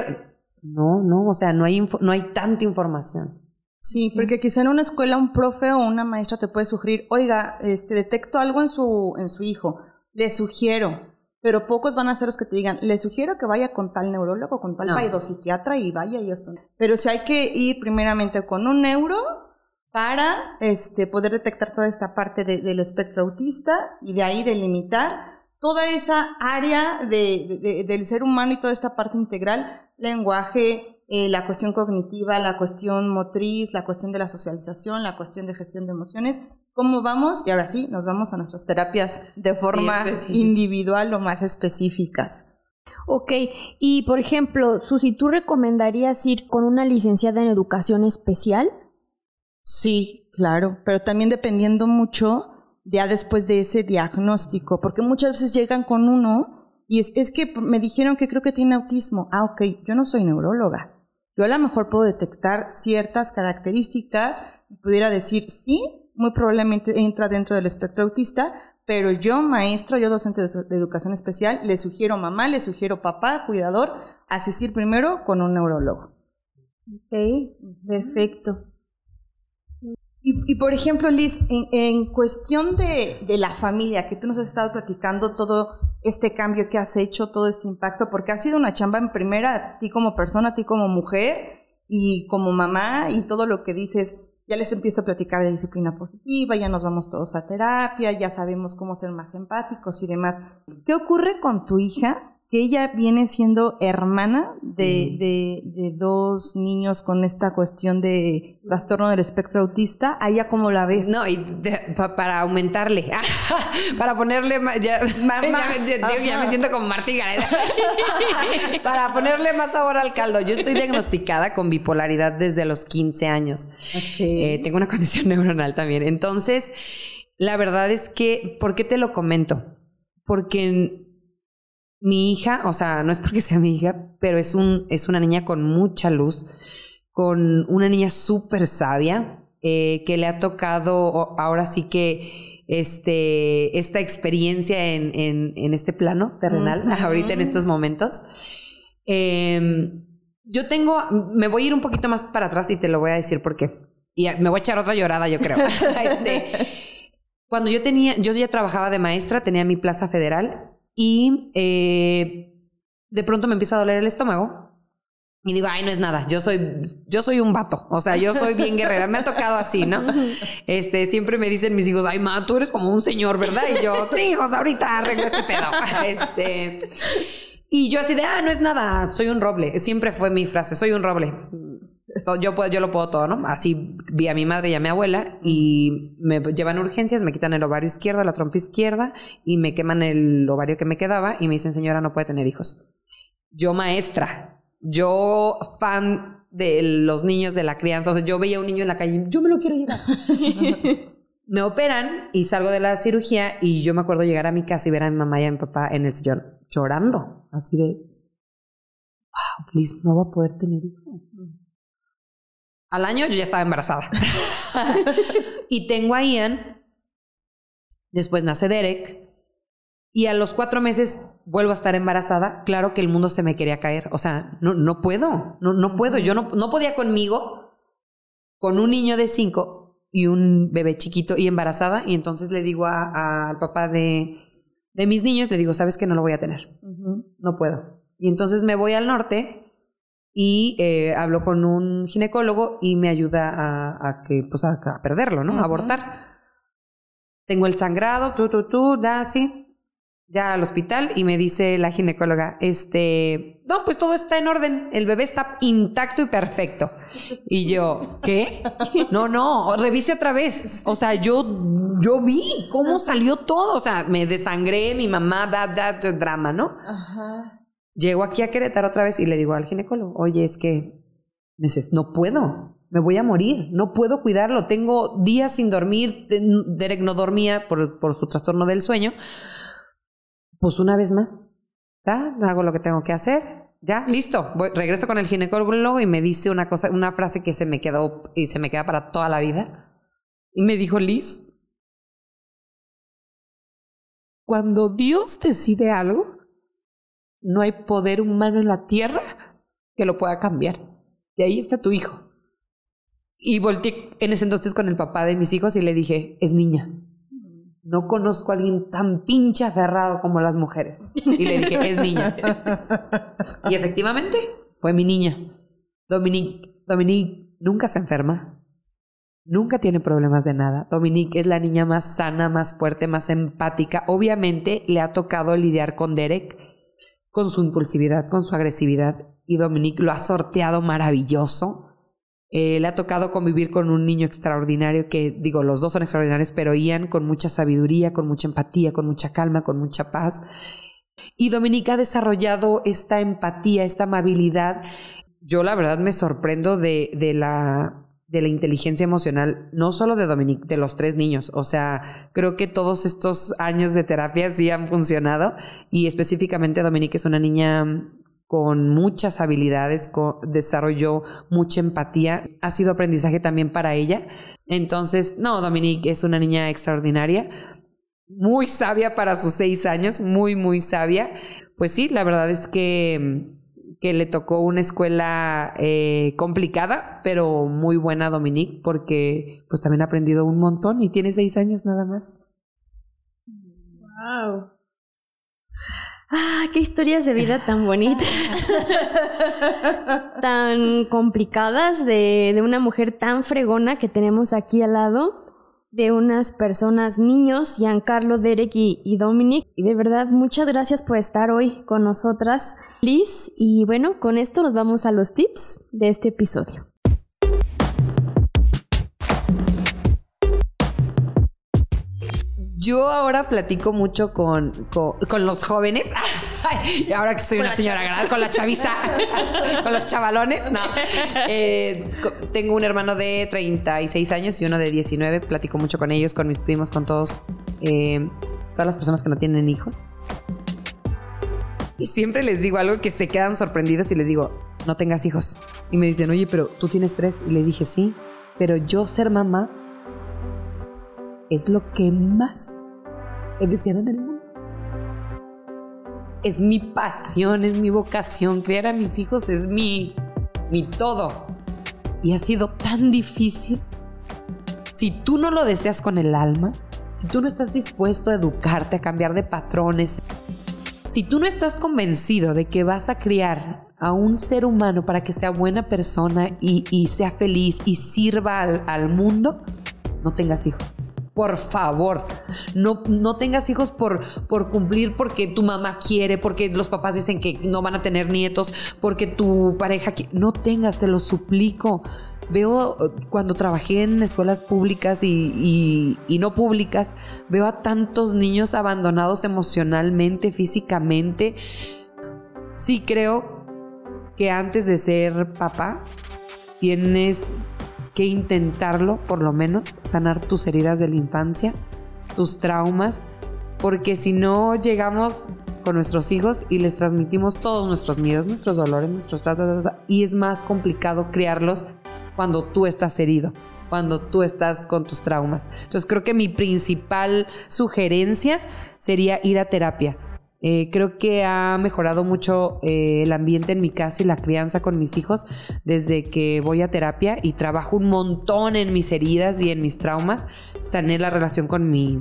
no, no, o sea, no hay, no hay tanta información. Sí, porque quizá en una escuela un profe o una maestra te puede sugerir, oiga, este, detecto algo en su, en su hijo, le sugiero, pero pocos van a ser los que te digan, le sugiero que vaya con tal neurólogo, con tal no. y vaya y esto. Pero si hay que ir primeramente con un neuro para este, poder detectar toda esta parte del espectro autista y de ahí delimitar toda esa área de, del ser humano y toda esta parte integral, lenguaje, eh, la cuestión cognitiva, la cuestión motriz, la cuestión de la socialización, la cuestión de gestión de emociones. ¿Cómo vamos? Y ahora sí, nos vamos a nuestras terapias de forma individual o más específicas. Ok, y por ejemplo, Susi, ¿tú recomendarías ir con una licenciada en educación especial? Sí, claro, pero también dependiendo mucho ya después de ese diagnóstico, porque muchas veces llegan con uno y es, es que me dijeron que creo que tiene autismo. Ah, ok, yo no soy neuróloga. Yo a lo mejor puedo detectar ciertas características y pudiera decir, sí, muy probablemente entra dentro del espectro autista, pero yo, maestra, yo docente de educación especial, le sugiero mamá, le sugiero papá, cuidador, asistir primero con un neurólogo. Ok, perfecto. Y, por ejemplo, Liz, en, cuestión de, la familia, que tú nos has estado platicando todo este cambio que has hecho, todo este impacto, porque ha sido una chamba en primera, ti como persona, ti como mujer y como mamá y todo lo que dices, ya les empiezo a platicar de disciplina positiva, ya nos vamos todos a terapia, ya sabemos cómo ser más empáticos y demás. ¿Qué ocurre con tu hija que ella viene siendo hermana de, de, de, dos niños con esta cuestión de trastorno del espectro autista, ¿a ella cómo la ves? No, y para aumentarle, (laughs) para ponerle más, (laughs) ya, más, ya, me siento como Martí (laughs) para ponerle más sabor al caldo. Yo estoy diagnosticada con bipolaridad desde los 15 años. Eh, tengo una condición neuronal también. Entonces, la verdad es que, ¿por qué te lo comento? Porque mi hija, o sea, no es porque sea mi hija, pero es, un, es una niña con mucha luz, con una niña súper sabia, eh, que le ha tocado ahora sí que este, esta experiencia en, en, este plano terrenal, (laughs) ahorita en estos momentos. Em, yo tengo, me voy a ir un poquito más para atrás y te lo voy a decir porque, y me voy a echar otra llorada, yo creo. (laughs) este, cuando yo tenía, yo ya trabajaba de maestra, tenía mi plaza federal y eh, de pronto me empieza a doler el estómago. Y digo, ay, no es nada, yo soy, yo soy un vato, o sea, yo soy bien guerrera, me ha tocado así, ¿no? (laughs) Este, siempre me dicen mis hijos, ay, ma, tú eres como un señor, ¿verdad? Y yo, sí, hijos, ahorita arreglo este pedo. (laughs) Este, y yo así de, ah, no es nada, soy un roble, siempre fue mi frase, soy un roble. Yo, puedo, yo lo puedo todo, ¿no? Así vi a mi madre y a mi abuela y me llevan urgencias, me quitan el ovario izquierdo, la trompa izquierda y me queman el ovario que me quedaba y me dicen, señora, no puede tener hijos. Yo maestra, yo fan de los niños de la crianza, o sea, yo veía a un niño en la calle, yo me lo quiero llevar. (laughs) me operan y salgo de la cirugía y yo me acuerdo llegar a mi casa y ver a mi mamá y a mi papá en el sillón llorando, así de, wow, Liz no va a poder tener hijos. Al año yo ya estaba embarazada. (laughs) y tengo a Ian. Después nace Derek. Y a los cuatro meses vuelvo a estar embarazada. Claro que el mundo se me quería caer. O sea, no, no puedo. No, no puedo. Yo no, no podía conmigo, con un niño de cinco y un bebé chiquito y embarazada. Y entonces le digo al papá de, de mis niños, le digo, ¿sabes que no lo voy a tener? No puedo. Y entonces me voy al norte y eh, hablo con un ginecólogo y me ayuda a, que, pues a, perderlo, ¿no? A abortar. Tengo el sangrado, tú, tú, tú, da, sí. Ya al hospital y me dice la ginecóloga, este, no, pues todo está en orden, el bebé está intacto y perfecto. Y yo, ¿qué? (laughs) No, no, revise otra vez. O sea, yo, yo vi cómo salió todo. O sea, me desangré, mi mamá, da, da, drama, ¿no? Ajá. Llego aquí a Querétaro otra vez y le digo al ginecólogo, oye, es que no puedo, me voy a morir, no puedo cuidarlo, tengo días sin dormir, Derek no dormía por, por su trastorno del sueño. Pues una vez más, ¿ya? hago lo que tengo que hacer, ya, listo. Voy, regreso con el ginecólogo y me dice una cosa, una frase que se me quedó y se me queda para toda la vida. Y me dijo, Liz, cuando Dios decide algo, no hay poder humano en la tierra que lo pueda cambiar. Y ahí está tu hijo. Y volteé en ese entonces con el papá de mis hijos y le dije, es niña. No conozco a alguien tan pinche aferrado como las mujeres. Y le dije, es niña. Y efectivamente, fue mi niña. Dominique, Dominique nunca se enferma. Nunca tiene problemas de nada. Dominique es la niña más sana, más fuerte, más empática. Obviamente le ha tocado lidiar con Derek, con su impulsividad, con su agresividad. Y Dominique lo ha sorteado maravilloso eh, le ha tocado convivir con un niño extraordinario que, digo, los dos son extraordinarios, pero Ian con mucha sabiduría, con mucha empatía, con mucha calma, con mucha paz. Y Dominica ha desarrollado esta empatía, esta amabilidad. Yo la verdad me sorprendo de, de la de la inteligencia emocional, no solo de Dominique, de los tres niños. O sea, creo que todos estos años de terapia sí han funcionado y específicamente Dominique es una niña con muchas habilidades, desarrolló mucha empatía, ha sido aprendizaje también para ella. Entonces, no, Dominique es una niña extraordinaria, muy sabia para sus seis años, muy, muy sabia. Pues sí, la verdad es que, que le tocó una escuela eh, complicada, pero muy buena a Dominique, porque pues también ha aprendido un montón y tiene seis años nada más. Wow. Ah, qué historias de vida tan bonitas, (laughs) tan complicadas de, de, una mujer tan fregona que tenemos aquí al lado, de unas personas, niños, Giancarlo, Derek y, Dominic. Y de verdad, muchas gracias por estar hoy con nosotras, Liz. Y bueno, con esto nos vamos a los tips de este episodio. Yo ahora platico mucho con, con, los jóvenes. (laughs) y ahora que soy una señora grande, con la chaviza, (laughs) con los chavalones. No. Eh, tengo un hermano de 36 años y uno de 19. Platico mucho con ellos, con mis primos, con todos. Eh, todas las personas que no tienen hijos. Y siempre les digo algo que se quedan sorprendidos y les digo, no tengas hijos. Y me dicen, oye, pero tú tienes tres. Y le dije, sí, pero yo ser mamá es lo que más he deseado en el mundo. Es mi pasión, es mi vocación. Criar a mis hijos es mi, mi todo. Y ha sido tan difícil. Si tú no lo deseas con el alma, si tú no estás dispuesto a educarte, a cambiar de patrones, si tú no estás convencido de que vas a criar a un ser humano para que sea buena persona y, sea feliz y sirva al, al mundo, no tengas hijos por favor, no, no tengas hijos por, por cumplir porque tu mamá quiere, porque los papás dicen que no van a tener nietos, porque tu pareja quiere. No tengas, te lo suplico. Veo cuando trabajé en escuelas públicas y, y no públicas, veo a tantos niños abandonados emocionalmente, físicamente. Sí creo que antes de ser papá, tienes intentarlo, por lo menos, sanar tus heridas de la infancia, tus traumas, porque si no llegamos con nuestros hijos y les transmitimos todos nuestros miedos, nuestros dolores, nuestros tratos, y es más complicado criarlos cuando tú estás herido, cuando tú estás con tus traumas. Entonces creo que mi principal sugerencia sería ir a terapia eh, creo que ha mejorado mucho eh, el ambiente en mi casa y la crianza con mis hijos desde que voy a terapia y trabajo un montón en mis heridas y en mis traumas. Sané la relación con mi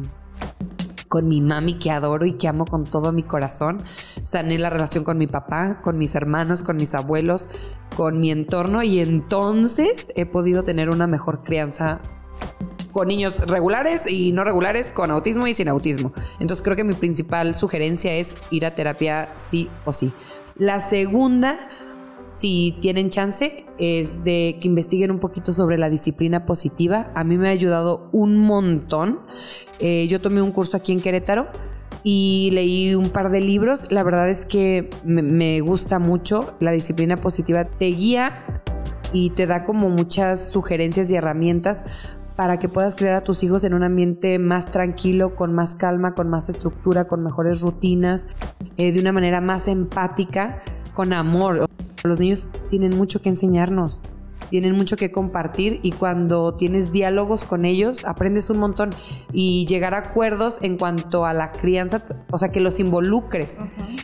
con mi mami que adoro y que amo con todo mi corazón. Sané la relación con mi papá, con mis hermanos, con mis abuelos, con mi entorno y entonces he podido tener una mejor crianza con niños regulares y no regulares, con autismo y sin autismo. Entonces creo que mi principal sugerencia es ir a terapia sí o sí. La segunda, si tienen chance, es de que investiguen un poquito sobre la disciplina positiva. A mí me ha ayudado un montón. Eh, yo tomé un curso aquí en Querétaro y leí un par de libros. La verdad es que me, me gusta mucho. La disciplina positiva te guía y te da como muchas sugerencias y herramientas para que puedas criar a tus hijos en un ambiente más tranquilo, con más calma, con más estructura, con mejores rutinas, eh, de una manera más empática, con amor. Los niños tienen mucho que enseñarnos, tienen mucho que compartir y cuando tienes diálogos con ellos aprendes un montón y llegar a acuerdos en cuanto a la crianza, o sea, que los involucres.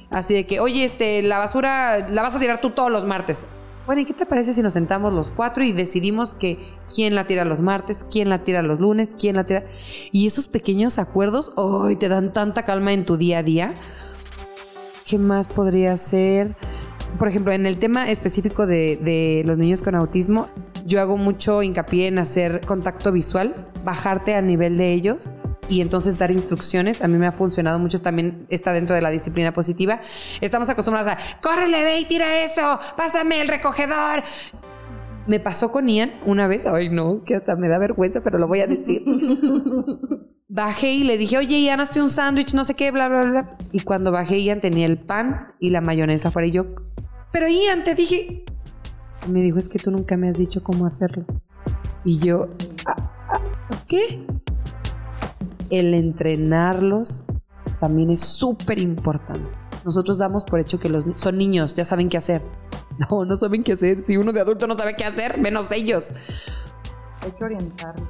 Así de que, oye, este, la basura la vas a tirar tú todos los martes bueno, ¿y qué te parece si nos sentamos los cuatro y decidimos que quién la tira los martes, quién la tira los lunes, quién la tira... Y esos pequeños acuerdos, hoy te dan tanta calma en tu día a día. ¿Qué más podría ser? Por ejemplo, en el tema específico de, los niños con autismo, yo hago mucho hincapié en hacer contacto visual, bajarte a nivel de ellos y entonces dar instrucciones. A mí me ha funcionado mucho, también está dentro de la disciplina positiva. Estamos acostumbrados a, córrele, ve y tira eso, pásame el recogedor. Me pasó con Ian una vez, ay no, que hasta me da vergüenza, pero lo voy a decir. (laughs) Bajé y le dije, oye, Ian, hazte un sándwich, no sé qué, bla, bla, bla. Y cuando bajé, Ian tenía el pan y la mayonesa afuera. Y yo, pero Ian, te dije. Y me dijo, es que tú nunca me has dicho cómo hacerlo. Y yo, "Ah, ah, ¿qué? El entrenarlos también es súper importante. Nosotros damos por hecho que los ni- son niños, ya saben qué hacer. (laughs) No, no saben qué hacer. Si uno de adulto no sabe qué hacer, menos ellos. Hay que orientarlo.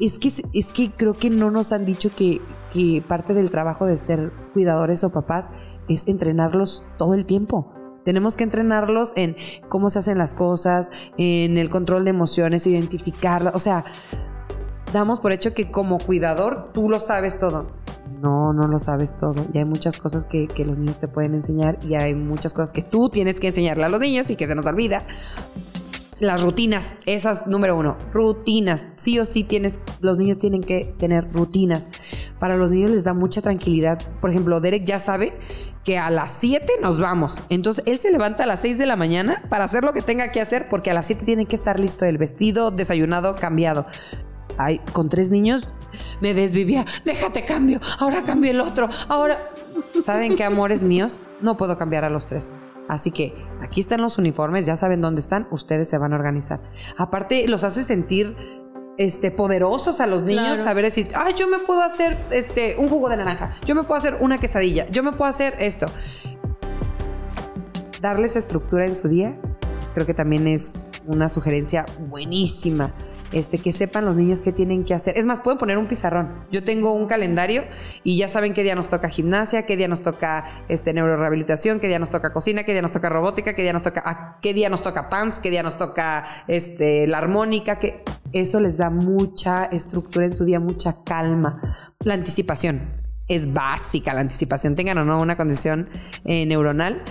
Es que, es que creo que no nos han dicho que, que parte del trabajo de ser cuidadores o papás es entrenarlos todo el tiempo. Tenemos que entrenarlos en cómo se hacen las cosas, en el control de emociones, identificarlas. O sea, damos por hecho que como cuidador tú lo sabes todo. No, no lo sabes todo. Y hay muchas cosas que, que los niños te pueden enseñar y hay muchas cosas que tú tienes que enseñarle a los niños y que se nos olvida. Las rutinas, esas número uno, rutinas. Sí o sí tienes, los niños tienen que tener rutinas. Para los niños les da mucha tranquilidad. Por ejemplo, Derek ya sabe que a las 7 nos vamos. Entonces él se levanta a las 6 de la mañana para hacer lo que tenga que hacer porque a las 7 tiene que estar listo el vestido, desayunado, cambiado. Ay, con tres niños me desvivía. Déjate cambio. Ahora cambio el otro. Ahora. ¿Saben qué, amores míos? No puedo cambiar a los tres. Así que aquí están los uniformes, ya saben dónde están, ustedes se van a organizar. Aparte, los hace sentir este, poderosos a los niños, Claro. saber decir, ay, yo me puedo hacer este, un jugo de naranja, yo me puedo hacer una quesadilla, yo me puedo hacer esto. Darles estructura en su día, creo que también es una sugerencia buenísima. Este, que sepan los niños qué tienen que hacer. Es más, pueden poner un pizarrón. Yo tengo un calendario y ya saben qué día nos toca gimnasia, qué día nos toca este, neurorehabilitación, qué día nos toca cocina, qué día nos toca robótica, qué día nos toca, ah, qué día nos toca pants, qué día nos toca este, la armónica, que eso les da mucha estructura en su día, mucha calma. La anticipación es básica, la anticipación, tengan o no una condición eh, neuronal.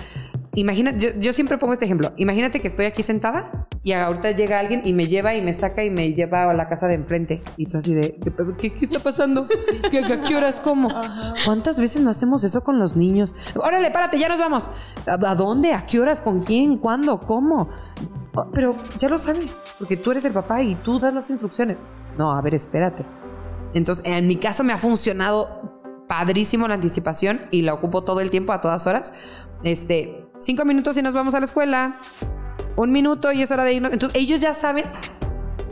Imagina, yo, yo siempre pongo este ejemplo. Imagínate que estoy aquí sentada y ahorita llega alguien y me lleva y me saca y me lleva a la casa de enfrente. Y tú así de, ¿qué, qué está pasando? (laughs) ¿Qué, ¿A qué horas cómo? ¿Cuántas veces no hacemos eso con los niños? Órale, párate, ya nos vamos. ¿A, a dónde? ¿A qué horas? ¿Con quién? ¿Cuándo? ¿Cómo? Oh, pero ya lo sabe, porque tú eres el papá y tú das las instrucciones. No, a ver, espérate. Entonces, en mi caso me ha funcionado padrísimo la anticipación y la ocupo todo el tiempo, a todas horas. Este, cinco minutos y nos vamos a la escuela. Un minuto y es hora de irnos. Entonces, ellos ya saben,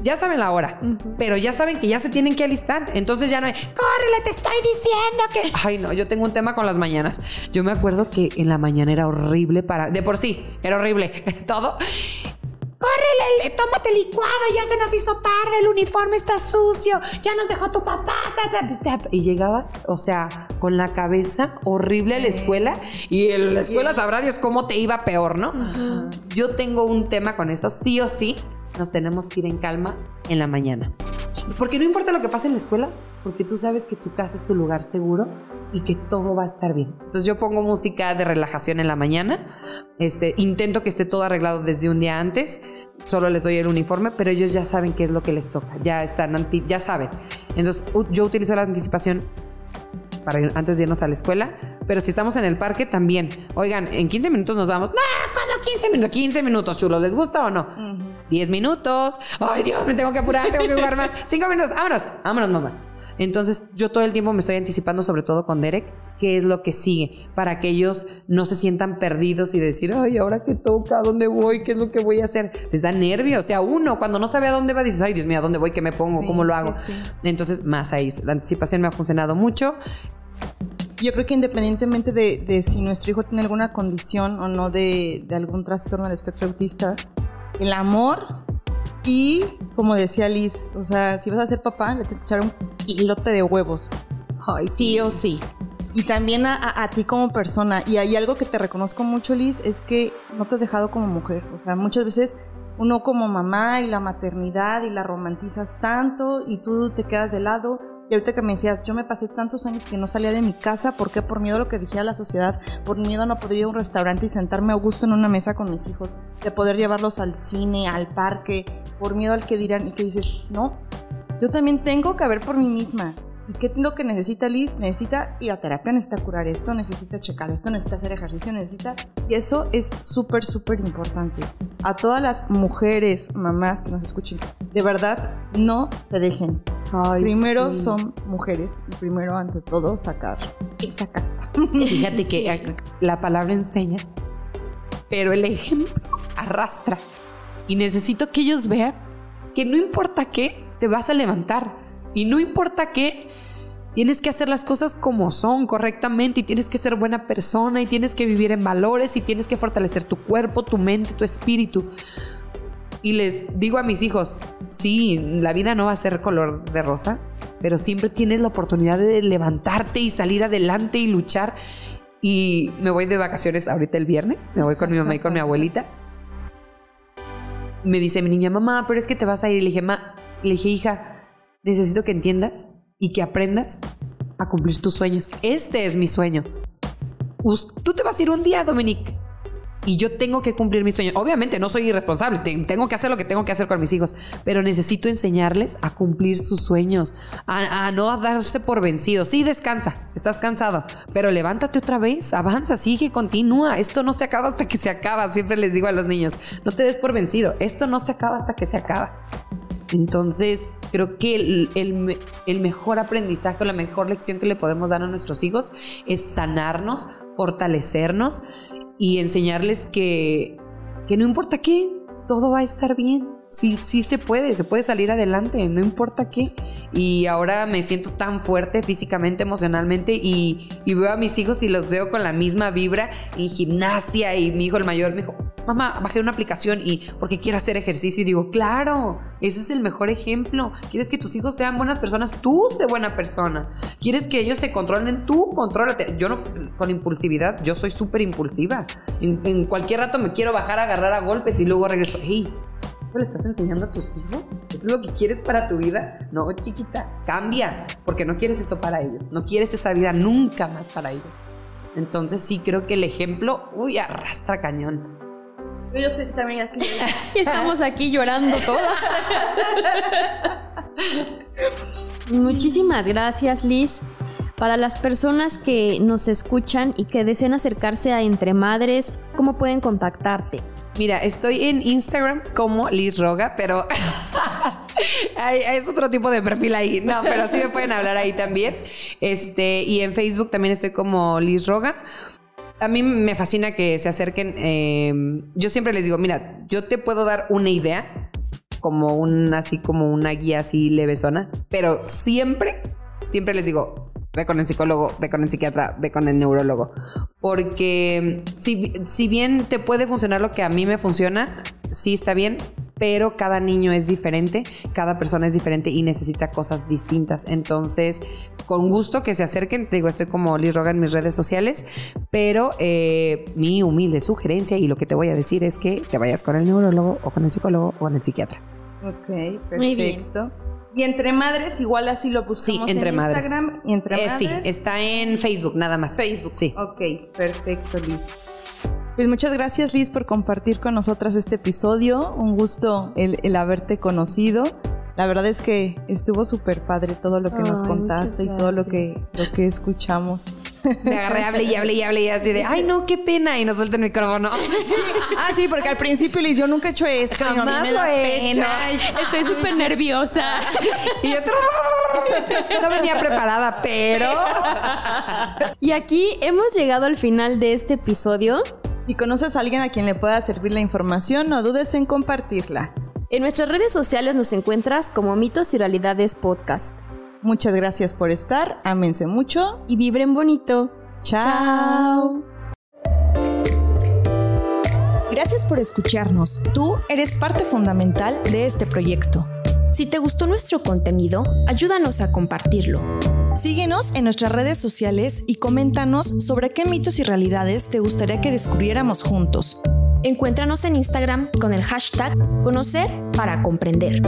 ya saben la hora, pero ya saben que ya se tienen que alistar. Entonces ya no hay, córrele, te estoy diciendo que. (laughs) Ay, no, yo tengo un tema con las mañanas. Yo me acuerdo que en la mañana era horrible para. De por sí, era horrible (laughs) todo. Córrele, tómate licuado, ya se nos hizo tarde, el uniforme está sucio, ya nos dejó tu papá. Y llegabas, o sea, con la cabeza horrible a la escuela y en la escuela sabrá Dios cómo te iba peor, ¿no? Yo tengo un tema con eso, sí o sí, nos tenemos que ir en calma en la mañana. Porque no importa lo que pase en la escuela, porque tú sabes que tu casa es tu lugar seguro y que todo va a estar bien. Entonces yo pongo música de relajación en la mañana, este, intento que esté todo arreglado desde un día antes, solo les doy el uniforme, pero ellos ya saben qué es lo que les toca, ya están, anti- ya saben. Entonces yo utilizo la anticipación para ir- antes de irnos a la escuela, pero si estamos en el parque también. Oigan, en 15 minutos nos vamos. No, ¿cómo 15 minutos? 15 minutos, chulos, ¿les gusta o no? 10 minutos. Ay, Dios, me tengo que apurar, tengo que jugar más. (laughs) 5 minutos, vámonos, vámonos, mamá. Entonces, yo todo el tiempo me estoy anticipando, sobre todo con Derek, qué es lo que sigue, para que ellos no se sientan perdidos y decir, ay, ahora qué toca, ¿a dónde voy? ¿Qué es lo que voy a hacer? Les da nervios. O sea, uno, cuando no sabe a dónde va, dices, ay, Dios mío, ¿a dónde voy? ¿Qué me pongo? Sí, ¿Cómo lo hago? sí. Entonces, más a ellos. La anticipación me ha funcionado mucho. Yo creo que independientemente de, de si nuestro hijo tiene alguna condición o no de, de algún trastorno del espectro autista, el amor y, como decía Liz, o sea, si vas a ser papá, le tienes que echar un kilote de huevos. Ay, Sí o sí. y también a, a, ti como persona. Y hay algo que te reconozco mucho, Liz, es que no te has dejado como mujer. O sea, muchas veces uno como mamá y la maternidad y la romantizas tanto y tú te quedas de lado. Y ahorita que me decías, yo me pasé tantos años que no salía de mi casa, ¿por qué? Por miedo a lo que dijera la sociedad, por miedo a no poder ir a un restaurante y sentarme a gusto en una mesa con mis hijos, de poder llevarlos al cine, al parque, por miedo al que dirán y que dices, no, yo también tengo que ver por mí misma. ¿Y qué es lo que necesita Liz? Necesita ir a terapia, necesita curar esto, necesita checar esto, necesita hacer ejercicio, necesita... Y eso es súper, súper importante. A todas las mujeres, mamás que nos escuchen, de verdad, no se dejen. primero son mujeres y primero, ante todo, sacar esa casta. Fíjate que (laughs) la palabra enseña, pero el ejemplo arrastra. Y necesito que ellos vean que no importa qué, te vas a levantar. Y no importa qué, Tienes que hacer las cosas como son, correctamente, y tienes que ser buena persona, y tienes que vivir en valores, y tienes que fortalecer tu cuerpo, tu mente, tu espíritu. Y les digo a mis hijos, sí, la vida no va a ser color de rosa, pero siempre tienes la oportunidad de levantarte y salir adelante y luchar. Y me voy de vacaciones ahorita el viernes, me voy con mi mamá y con mi abuelita. Me dice mi niña, mamá, pero es que te vas a ir. Le dije, le dije, hija, necesito que entiendas y que aprendas a cumplir tus sueños. Este es mi sueño. Tú te vas a ir un día, Dominique. Y yo tengo que cumplir mis sueños. Obviamente no soy irresponsable, tengo que hacer lo que tengo que hacer con mis hijos, pero necesito enseñarles a cumplir sus sueños, a, a no darse por vencido. Sí, descansa, estás cansado, pero levántate otra vez, avanza, sigue, continúa. Esto no se acaba hasta que se acaba, siempre les digo a los niños, no te des por vencido, esto no se acaba hasta que se acaba. Entonces, creo que el, mejor aprendizaje la mejor lección que le podemos dar a nuestros hijos es sanarnos, fortalecernos y enseñarles que, que no importa qué, todo va a estar bien sí, sí se puede, se puede salir adelante, no importa qué. Y ahora me siento tan fuerte físicamente, emocionalmente y, veo a mis hijos y los veo con la misma vibra en gimnasia y mi hijo el mayor me dijo, mamá, bajé una aplicación y porque quiero hacer ejercicio y digo, claro, ese es el mejor ejemplo. ¿Quieres que tus hijos sean buenas personas? Tú sé buena persona. ¿Quieres que ellos se controlen? Tú contrólate. Yo no, con impulsividad, yo soy súper impulsiva. En, en, cualquier rato me quiero bajar a agarrar a golpes y luego regreso, hey, ¿Eso le estás enseñando a tus hijos? ¿Eso es lo que quieres para tu vida? No, chiquita, cambia, porque no quieres eso para ellos. No quieres esa vida nunca más para ellos. Entonces sí creo que el ejemplo, uy, arrastra cañón. Yo estoy también aquí. (laughs) Estamos aquí llorando todas. (laughs) Muchísimas gracias, Liz. Para las personas que nos escuchan y que deseen acercarse a Entre Madres, ¿cómo pueden contactarte? Mira, estoy en Instagram como Liz Roga, pero (laughs) es otro tipo de perfil ahí. No, pero sí me pueden hablar ahí también. Este, y en Facebook también estoy como Liz Roga. A mí me fascina que se acerquen. Em, yo siempre les digo, mira, yo te puedo dar una idea, como un, así como una guía así levesona, pero siempre, siempre les digo, ve con el psicólogo, ve con el psiquiatra, ve con el neurólogo. Porque si, si bien te puede funcionar lo que a mí me funciona, sí está bien, pero cada niño es diferente, cada persona es diferente y necesita cosas distintas. Entonces, con gusto que se acerquen, te digo, estoy como Liz Roga en mis redes sociales, pero eh, mi humilde sugerencia y lo que te voy a decir es que te vayas con el neurólogo o con el psicólogo o con el psiquiatra. Ok, perfecto. Y entre madres, igual así lo buscamos sí, entre en madres. Instagram y entre madres. Sí, está en Facebook nada más. Facebook. Sí. Ok, perfecto, Liz. Pues muchas gracias, Liz, por compartir con nosotras este episodio. Un gusto el, el haberte conocido. La verdad es que estuvo súper padre todo lo que nos contaste y todo lo que, lo que escuchamos. Me agarré, hablé y hablé y hablé y así de, ay no, qué pena, y nos suelta el micrófono. (laughs) Ah, sí, porque al principio le yo nunca he hecho esto, Jamás me da pena. Estoy súper nerviosa. (laughs) y yo no venía preparada, pero... (laughs) Y aquí hemos llegado al final de este episodio. Si conoces a alguien a quien le pueda servir la información, no dudes en compartirla. En nuestras redes sociales nos encuentras como Mitos y Realidades Podcast. Muchas gracias por estar, ámense mucho y vibren bonito. Chao. Gracias por escucharnos. Tú eres parte fundamental de este proyecto. Si te gustó nuestro contenido, ayúdanos a compartirlo. Síguenos en nuestras redes sociales y coméntanos sobre qué mitos y realidades te gustaría que descubriéramos juntos. Encuéntranos en Instagram con el hashtag Conocer para Comprender.